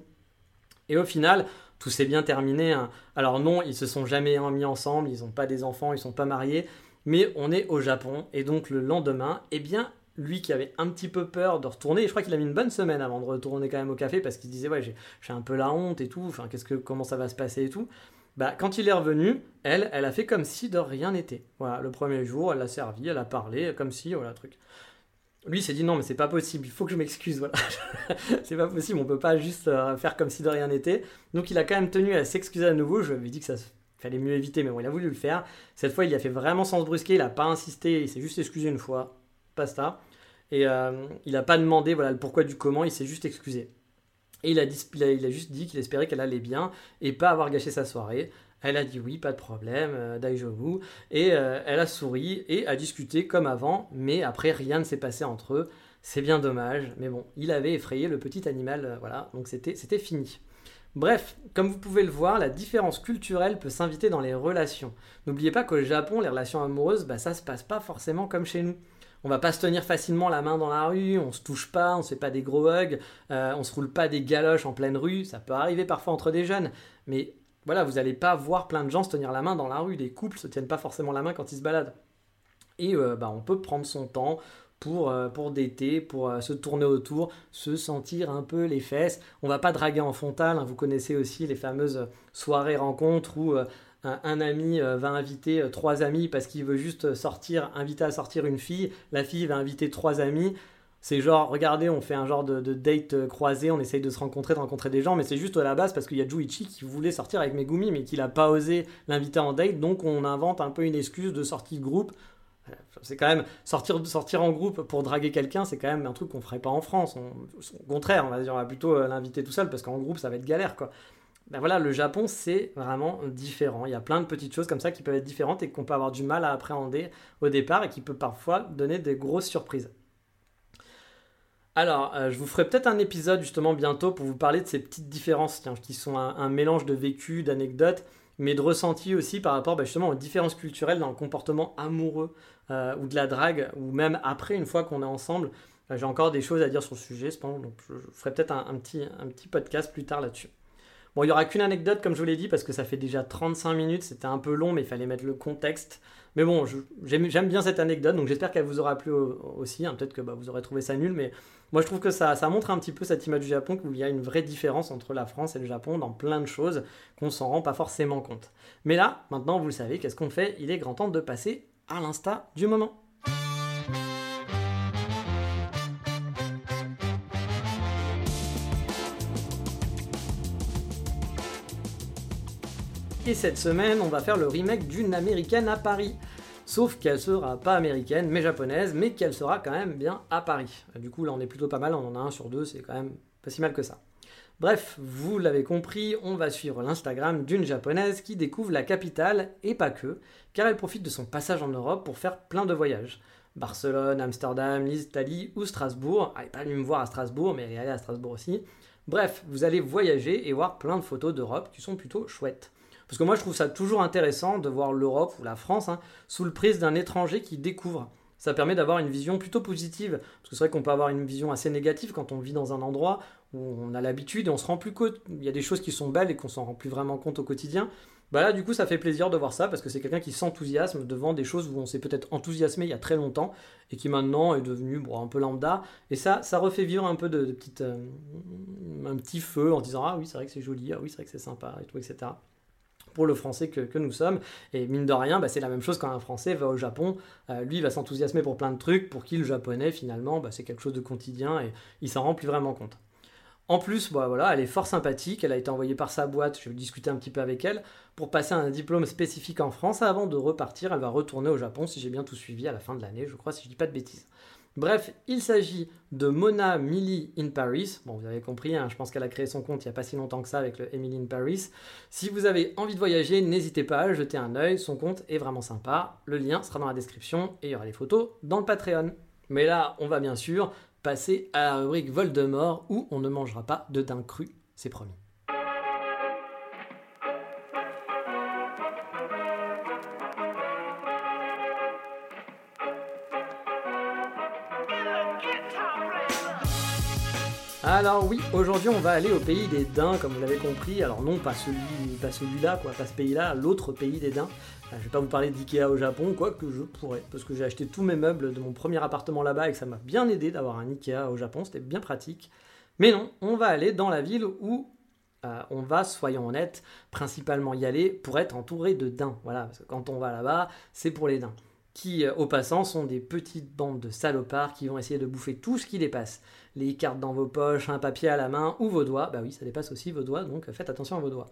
Et au final, tout s'est bien terminé. Hein. Alors non, ils se sont jamais mis ensemble, ils n'ont pas des enfants, ils sont pas mariés, mais on est au Japon et donc le lendemain, eh bien lui qui avait un petit peu peur de retourner, je crois qu'il a mis une bonne semaine avant de retourner quand même au café parce qu'il disait ouais j'ai un peu la honte et tout, enfin qu'est-ce que comment ça va se passer et tout. Bah, quand il est revenu, elle, elle a fait comme si de rien n'était. Voilà, le premier jour, elle a servi, elle a parlé, comme si, voilà, truc. Lui s'est dit non, mais c'est pas possible, il faut que je m'excuse, voilà. c'est pas possible, on peut pas juste euh, faire comme si de rien n'était. Donc il a quand même tenu à s'excuser à nouveau, je lui ai dit que ça fallait mieux éviter, mais bon, il a voulu le faire. Cette fois, il a fait vraiment sans se brusquer, il a pas insisté, il s'est juste excusé une fois, basta. Et euh, il a pas demandé voilà, le pourquoi du comment, il s'est juste excusé. Et il a, il a juste dit qu'il espérait qu'elle allait bien et pas avoir gâché sa soirée. Elle a dit oui, pas de problème, euh, Daijobu. Et euh, elle a souri et a discuté comme avant, mais après rien ne s'est passé entre eux. C'est bien dommage, mais bon, il avait effrayé le petit animal, euh, voilà, donc c'était fini. Bref, comme vous pouvez le voir, la différence culturelle peut s'inviter dans les relations. N'oubliez pas qu'au Japon, les relations amoureuses, bah, ça se passe pas forcément comme chez nous. On va pas se tenir facilement la main dans la rue, on se touche pas, on se fait pas des gros hugs, on se roule pas des galoches en pleine rue, ça peut arriver parfois entre des jeunes, mais voilà, vous n'allez pas voir plein de gens se tenir la main dans la rue. Les couples se tiennent pas forcément la main quand ils se baladent. Et euh, bah, on peut prendre son temps pour, euh, pour euh, se tourner autour, se sentir un peu les fesses. On va pas draguer en frontal. Hein. Vous connaissez aussi les fameuses soirées rencontres où un, un, ami va inviter trois amis parce qu'il veut juste sortir, inviter à sortir une fille. La fille va inviter trois amis. C'est genre, regardez, on fait un genre de, date euh, croisé, on essaye de se rencontrer, de rencontrer des gens, mais c'est juste à la base parce qu'il y a Juichi qui voulait sortir avec Megumi, mais qu'il n'a pas osé l'inviter en date, donc on invente un peu une excuse de sortie de groupe. Euh, c'est quand même sortir, sortir en groupe pour draguer quelqu'un, c'est quand même un truc qu'on ferait pas en France. au contraire, on va dire, on va plutôt euh, l'inviter tout seul parce qu'en groupe ça va être galère quoi. Ben voilà, le Japon c'est vraiment différent. Il y a plein de petites choses comme ça qui peuvent être différentes et qu'on peut avoir du mal à appréhender au départ et qui peut parfois donner des grosses surprises. Alors, euh, je vous ferai peut-être un épisode justement bientôt pour vous parler de ces petites différences qui sont un, mélange de vécu, d'anecdotes, mais de ressenti aussi par rapport bah, justement aux différences culturelles dans le comportement amoureux euh, ou de la drague, ou même après, une fois qu'on est ensemble. Euh, j'ai encore des choses à dire sur le sujet, donc je, ferai peut-être un, petit, un petit podcast plus tard là-dessus. Bon, il n'y aura qu'une anecdote, comme je vous l'ai dit, parce que ça fait déjà 35 minutes, c'était un peu long, mais il fallait mettre le contexte. Mais bon, j'aime bien cette anecdote, donc j'espère qu'elle vous aura plu aussi. Hein. Peut-être que bah, vous aurez trouvé ça nul, mais moi je trouve que ça, montre un petit peu cette image du Japon, qu'il y a une vraie différence entre la France et le Japon dans plein de choses qu'on s'en rend pas forcément compte. Mais là, maintenant vous le savez, qu'est-ce qu'on fait? Il est grand temps de passer à l'insta du moment. Et cette semaine, on va faire le remake d'une américaine à Paris. Sauf qu'elle sera pas américaine, mais japonaise, mais qu'elle sera quand même bien à Paris. Du coup, là, on est plutôt pas mal, on en a un sur deux, c'est quand même pas si mal que ça. Bref, vous l'avez compris, on va suivre l'Instagram d'une japonaise qui découvre la capitale, et pas que, car elle profite de son passage en Europe pour faire plein de voyages. Barcelone, Amsterdam, l'Italie ou Strasbourg. Elle n'est pas venue me voir à Strasbourg, mais elle à Strasbourg aussi. Bref, vous allez voyager et voir plein de photos d'Europe qui sont plutôt chouettes. Parce que moi, je trouve ça toujours intéressant de voir l'Europe ou la France hein, sous le prisme d'un étranger qui découvre. Ça permet d'avoir une vision plutôt positive. Parce que c'est vrai qu'on peut avoir une vision assez négative quand on vit dans un endroit où on a l'habitude et on se rend plus compte. Il y a des choses qui sont belles et qu'on s'en rend plus vraiment compte au quotidien. Bah là, du coup, ça fait plaisir de voir ça parce que c'est quelqu'un qui s'enthousiasme devant des choses où on s'est peut-être enthousiasmé il y a très longtemps et qui maintenant est devenu un peu lambda. Et ça, ça refait vivre un peu de, petites, euh, un petit feu en disant ah oui, c'est vrai que c'est joli, ah oui, c'est vrai que c'est sympa et tout, etc pour le français que, nous sommes. Et mine de rien, bah, c'est la même chose quand un français va au Japon. Euh, lui, va s'enthousiasmer pour plein de trucs, pour qui le japonais, finalement, bah, c'est quelque chose de quotidien et il s'en rend plus vraiment compte. En plus, bah, voilà, elle est fort sympathique, elle a été envoyée par sa boîte, je vais discuter un petit peu avec elle, pour passer un diplôme spécifique en France. Avant de repartir, elle va retourner au Japon, si j'ai bien tout suivi, à la fin de l'année, je crois, si je dis pas de bêtises. Bref, il s'agit de Mona Millie in Paris. Bon, vous avez compris, hein, je pense qu'elle a créé son compte il n'y a pas si longtemps que ça avec le Emily in Paris. Si vous avez envie de voyager, n'hésitez pas à jeter un œil, son compte est vraiment sympa. Le lien sera dans la description et il y aura les photos dans le Patreon. Mais là, on va bien sûr passer à la rubrique Voldemort où on ne mangera pas de daim cru, c'est promis. Alors oui, aujourd'hui on va aller au pays des daims, comme vous l'avez compris. Alors non, pas celui, pas celui-là, quoi, pas ce pays-là, l'autre pays des daims. Je vais pas vous parler d'Ikea au Japon, quoi que je pourrais, parce que j'ai acheté tous mes meubles de mon premier appartement là-bas et que ça m'a bien aidé d'avoir un Ikea au Japon, c'était bien pratique. Mais non, on va aller dans la ville où euh, on va, soyons honnêtes, principalement y aller pour être entouré de daims. Voilà, parce que quand on va là-bas, c'est pour les daims. Qui, euh, au passant, sont des petites bandes de salopards qui vont essayer de bouffer tout ce qui dépasse. Les cartes dans vos poches, un papier à la main ou vos doigts. Bah oui, ça dépasse aussi vos doigts, donc faites attention à vos doigts.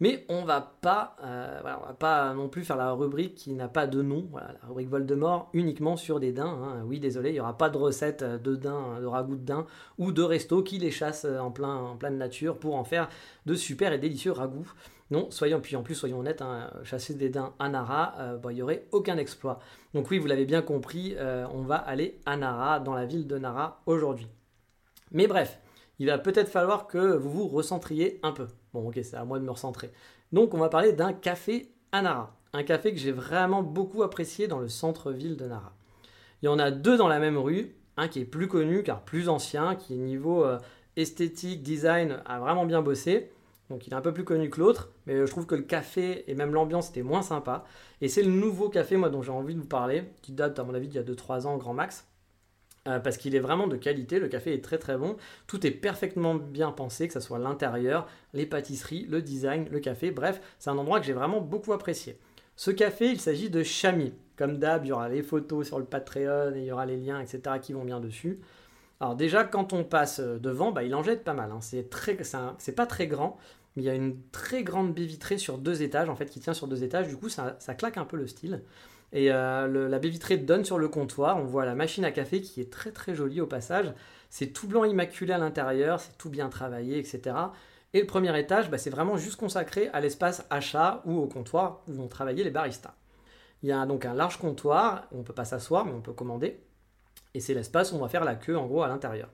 Mais on va pas, euh, va pas non plus faire la rubrique qui n'a pas de nom, la rubrique Voldemort uniquement sur des daims. Hein. Oui, désolé, il n'y aura pas de recette de daims, de ragoût de daims ou de resto qui les chasse en, plein, en pleine nature pour en faire de super et délicieux ragoûts. Non, soyons, puis en plus, soyons honnêtes, hein, chasser des daims à Nara, euh, il n'y aurait aucun exploit. Donc oui, vous l'avez bien compris, euh, on va aller à Nara, dans la ville de Nara aujourd'hui. Mais bref, il va peut-être falloir que vous vous recentriez un peu. Bon, ok, c'est à moi de me recentrer. Donc, on va parler d'un café à Nara. Un café que j'ai vraiment beaucoup apprécié dans le centre-ville de Nara. Il y en a deux dans la même rue. Un qui est plus connu car plus ancien, qui est niveau euh, esthétique, design, a vraiment bien bossé. Donc il est un peu plus connu que l'autre, mais je trouve que le café et même l'ambiance était moins sympa. Et c'est le nouveau café, moi, dont j'ai envie de vous parler, qui date, à mon avis, d'il y a 2-3 ans, grand max. Euh, parce qu'il est vraiment de qualité, le café est très très bon, tout est parfaitement bien pensé, que ce soit l'intérieur, les pâtisseries, le design, le café, bref, c'est un endroit que j'ai vraiment beaucoup apprécié. Ce café, il s'agit de Chami. Comme d'hab, il y aura les photos sur le Patreon et il y aura les liens, etc. qui vont bien dessus. Alors déjà, quand on passe devant, bah, il en jette pas mal. Hein. C'est pas très grand, il y a une très grande baie vitrée sur deux étages, en fait, qui tient sur deux étages. Du coup, ça, ça claque un peu le style. Et euh, la baie vitrée donne sur le comptoir. On voit la machine à café qui est très très jolie au passage. C'est tout blanc immaculé à l'intérieur, c'est tout bien travaillé, etc. Et le premier étage, bah, c'est vraiment juste consacré à l'espace achat ou au comptoir où vont travailler les baristas. Il y a donc un large comptoir, on ne peut pas s'asseoir, mais on peut commander. Et c'est l'espace où on va faire la queue en gros à l'intérieur.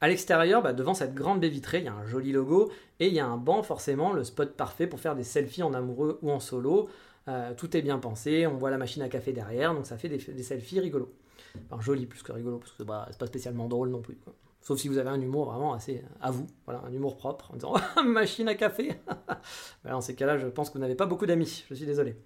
À l'extérieur, bah, devant cette grande baie vitrée, il y a un joli logo et il y a un banc forcément, le spot parfait pour faire des selfies en amoureux ou en solo. Euh, tout est bien pensé, on voit la machine à café derrière, donc ça fait des, selfies rigolos. Enfin, joli plus que rigolo, parce que bah, c'est pas spécialement drôle non plus. Sauf si vous avez un humour vraiment assez à vous, voilà, un humour propre, en disant machine à café. Dans ces cas-là, je pense que vous n'avez pas beaucoup d'amis, je suis désolé.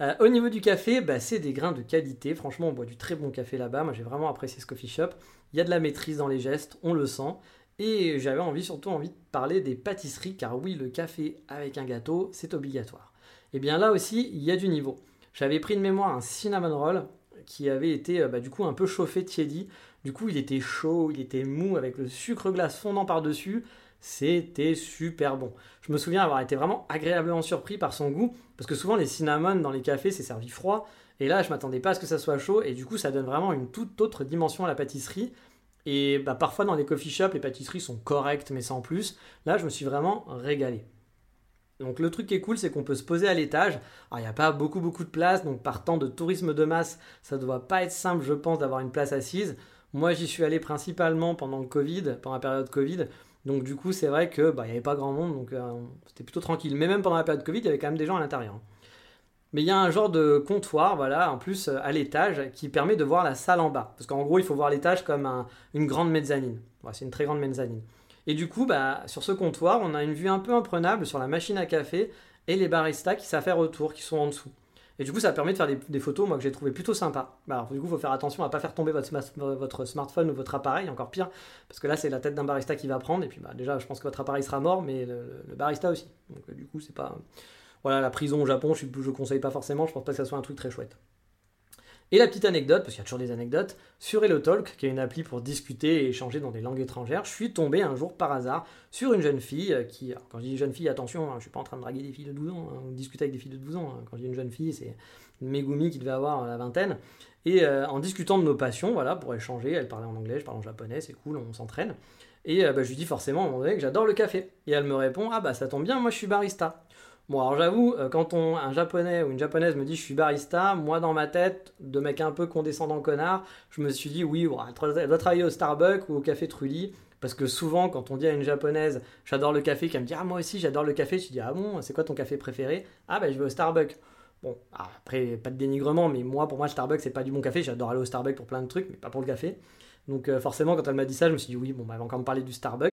Euh, au niveau du café, bah, c'est des grains de qualité. Franchement, on boit du très bon café là-bas. Moi, j'ai vraiment apprécié ce coffee shop. Il y a de la maîtrise dans les gestes, on le sent. Et j'avais envie, surtout envie de parler des pâtisseries, car oui, le café avec un gâteau, c'est obligatoire. Et eh bien là aussi, il y a du niveau. J'avais pris de mémoire un cinnamon roll qui avait été euh, bah, du coup un peu chauffé, tiédi. Du coup, il était chaud, il était mou avec le sucre glace fondant par-dessus. C'était super bon. Je me souviens avoir été vraiment agréablement surpris par son goût, parce que souvent les cinnamons dans les cafés c'est servi froid, et là je m'attendais pas à ce que ça soit chaud, et du coup ça donne vraiment une toute autre dimension à la pâtisserie. Et bah, parfois dans les coffee shops les pâtisseries sont correctes mais sans plus. Là je me suis vraiment régalé. Donc le truc qui est cool, c'est qu'on peut se poser à l'étage. Alors il n'y a pas beaucoup beaucoup de place, donc par temps de tourisme de masse, ça ne doit pas être simple, je pense, d'avoir une place assise. Moi j'y suis allé principalement pendant le Covid, pendant la période Covid. Donc du coup c'est vrai que bah, n'y avait pas grand monde, donc euh, c'était plutôt tranquille. Mais même pendant la période Covid, il y avait quand même des gens à l'intérieur. Mais il y a un genre de comptoir, voilà, en plus euh, à l'étage, qui permet de voir la salle en bas. Parce qu'en gros, il faut voir l'étage comme une grande mezzanine. c'est une très grande mezzanine. Et du coup, bah, sur ce comptoir, on a une vue un peu imprenable sur la machine à café et les baristas qui faire autour, qui sont en dessous. Et du coup, ça permet de faire des, photos, moi, que j'ai trouvé plutôt sympa. Bah, alors, du coup, il faut faire attention à ne pas faire tomber votre, smartphone ou votre appareil, encore pire, parce que là, c'est la tête d'un barista qui va prendre, et puis bah, déjà, je pense que votre appareil sera mort, mais le, barista aussi. Donc, euh, du coup, c'est pas. Voilà, la prison au Japon, je ne conseille pas forcément, je pense pas que ça soit un truc très chouette. Et la petite anecdote, parce qu'il y a toujours des anecdotes, sur HelloTalk, qui est une appli pour discuter et échanger dans des langues étrangères, je suis tombé un jour par hasard sur une jeune fille qui, quand je dis jeune fille, attention, hein, je suis pas en train de draguer des filles de 12 ans, hein, ou discuter avec des filles de 12 ans, hein. quand je dis une jeune fille, c'est Megumi qui devait avoir la vingtaine, et euh, en discutant de nos passions, voilà, pour échanger, elle parlait en anglais, je parle en japonais, c'est cool, on s'entraîne, et euh, bah, je lui dis forcément à un moment donné que j'adore le café, et elle me répond, ah bah ça tombe bien, moi je suis barista. Bon, alors j'avoue, euh, quand un japonais ou une japonaise me dit je suis barista, moi dans ma tête, de mec un peu condescendant connard, je me suis dit oui, elle doit travailler au Starbucks ou au Café Trulli. Parce que souvent, quand on dit à une japonaise j'adore le café, qu'elle me dit ah moi aussi j'adore le café, je dis ah bon, c'est quoi ton café préféré? Ah ben je vais au Starbucks. Bon, après, pas de dénigrement, mais moi, pour moi, le Starbucks, c'est pas du bon café. J'adore aller au Starbucks pour plein de trucs, mais pas pour le café. Donc, euh, forcément, quand elle m'a dit ça, je me suis dit, oui, bon, bah, elle va encore me parler du Starbucks.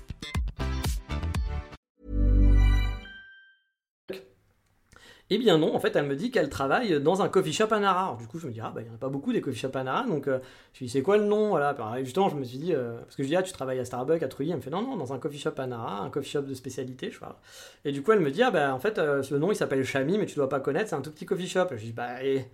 Eh bien non, en fait, elle me dit qu'elle travaille dans un coffee shop à Nara. Alors, du coup, je me dis, ah bah, il n'y en a pas beaucoup des coffee shops à Nara, donc euh, je lui dis, c'est quoi le nom Voilà, justement, je me suis dit, euh, parce que je dis, ah, tu travailles à Starbucks, à Trully Elle me fait, non, non, dans un coffee shop à Nara, un coffee shop de spécialité, je vois. Et du coup, elle me dit, ah bah, en fait, euh, ce nom, il s'appelle Chami, mais tu dois pas connaître, c'est un tout petit coffee shop. Je dis, bah, et...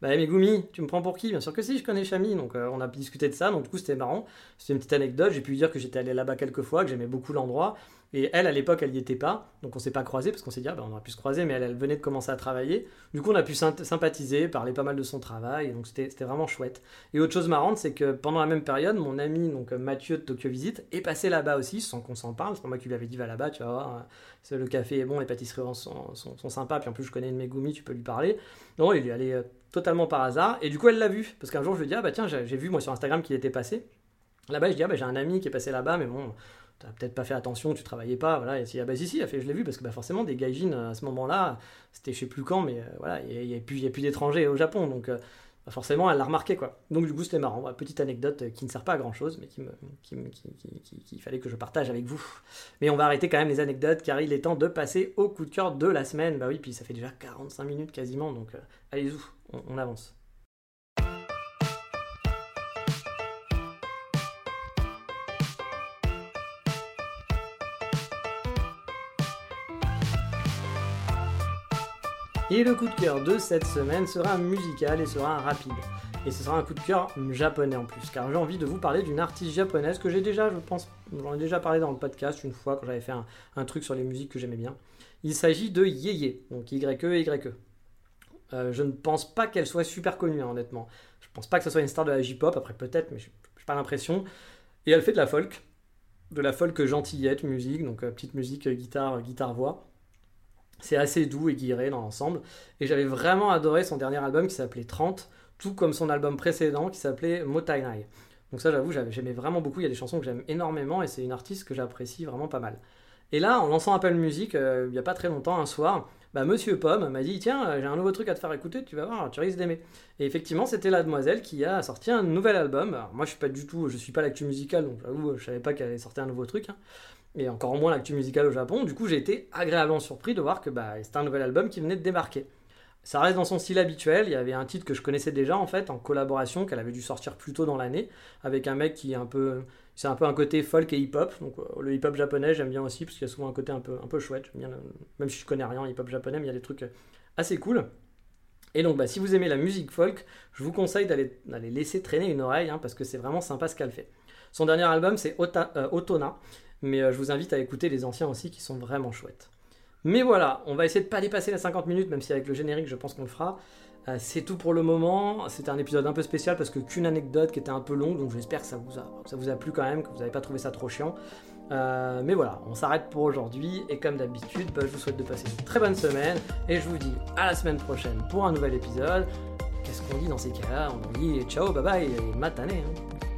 Bah, Megumi, tu me prends pour qui? Bien sûr que si, je connais Chami, donc on a discuté de ça, donc du coup c'était marrant. C'était une petite anecdote, j'ai pu lui dire que j'étais allé là-bas quelques fois, que j'aimais beaucoup l'endroit, et elle, à l'époque, elle n'y était pas, donc on s'est pas croisé parce qu'on s'est dit, ah, ben, on aurait pu se croiser, mais elle, venait de commencer à travailler. Du coup, on a pu sympathiser, parler pas mal de son travail, donc c'était vraiment chouette. Et autre chose marrante, c'est que pendant la même période, mon ami donc Mathieu de Tokyo Visit est passé là-bas aussi, sans qu'on s'en parle. C'est pas moi qui lui avais dit, va là-bas, tu vas voir, le café est bon, les pâtisseries sont, sont, sympas, puis en plus, je connais une Megumi, tu peux lui parler. Non, il est allé euh, totalement par hasard, et du coup, elle l'a vu, parce qu'un jour, je lui ai dit, ah bah tiens, j'ai vu moi sur Instagram qu'il était passé. Là-bas, je dis, ah bah j'ai un ami qui est passé là-bas, mais bon, t'as peut-être pas fait attention, tu travaillais pas, voilà, et si, ah bah si, si, je l'ai vu, parce que bah, forcément, des gaijins, à ce moment-là, c'était je sais plus quand, mais euh, voilà, il n'y a, plus, d'étrangers au Japon, donc euh, bah, forcément, elle l'a remarqué, quoi. Donc du coup, c'était marrant, petite anecdote euh, qui ne sert pas à grand-chose, mais qui me, qui, fallait que je partage avec vous. Mais on va arrêter quand même les anecdotes, car il est temps de passer au coup de cœur de la semaine, bah oui, puis ça fait déjà 45 minutes quasiment, donc allez-y, on avance. Et le coup de cœur de cette semaine sera musical et sera rapide. Et ce sera un coup de cœur japonais en plus, car j'ai envie de vous parler d'une artiste japonaise que j'ai déjà, je pense, j'en ai déjà parlé dans le podcast une fois quand j'avais fait un, truc sur les musiques que j'aimais bien. Il s'agit de Yeye, donc Y-E, Y-E. Euh, je ne pense pas qu'elle soit super connue, hein, honnêtement. Je pense pas que ce soit une star de la J-pop, après peut-être, mais je n'ai pas l'impression. Et elle fait de la folk, de la folk gentillette, musique, donc euh, petite musique, euh, guitare, guitare-voix. C'est assez doux et guiré dans l'ensemble. Et j'avais vraiment adoré son dernier album qui s'appelait 30, tout comme son album précédent qui s'appelait Motainai. Donc ça, j'avoue, j'aimais vraiment beaucoup. Il y a des chansons que j'aime énormément et c'est une artiste que j'apprécie vraiment pas mal. Et là, en lançant Apple Music, euh, il n'y a pas très longtemps, un soir, bah, Monsieur Pomme m'a dit Tiens, euh, j'ai un nouveau truc à te faire écouter, tu vas voir, tu risques d'aimer. Et effectivement, c'était la demoiselle qui a sorti un nouvel album. moi, je suis pas du tout, je suis pas l'actu musical, donc j'avoue, je savais pas qu'elle allait sortir un nouveau truc. Hein et encore moins l'actu musicale au Japon. Du coup, j'ai été agréablement surpris de voir que bah, c'était un nouvel album qui venait de débarquer. Ça reste dans son style habituel. Il y avait un titre que je connaissais déjà en fait, en collaboration, qu'elle avait dû sortir plus tôt dans l'année, avec un mec qui est un peu. C'est un peu un côté folk et hip-hop. Donc euh, le hip-hop japonais, j'aime bien aussi, parce qu'il y a souvent un côté un peu, chouette. Même si je connais rien en hip-hop japonais, mais il y a des trucs assez cool. Et donc, bah, si vous aimez la musique folk, je vous conseille d'aller laisser traîner une oreille, hein, parce que c'est vraiment sympa ce qu'elle fait. Son dernier album, c'est euh, Otona, mais euh, je vous invite à écouter les anciens aussi qui sont vraiment chouettes. Mais voilà, on va essayer de pas dépasser les 50 minutes, même si avec le générique, je pense qu'on le fera. Euh, c'est tout pour le moment. C'était un épisode un peu spécial parce que qu'une anecdote qui était un peu longue, donc j'espère que ça vous a, plu quand même, que vous n'avez pas trouvé ça trop chiant. Euh, mais voilà, on s'arrête pour aujourd'hui et comme d'habitude, bah, je vous souhaite de passer une très bonne semaine et je vous dis à la semaine prochaine pour un nouvel épisode. Qu'est-ce qu'on dit dans ces cas-là? On dit ciao, bye bye et. Hein.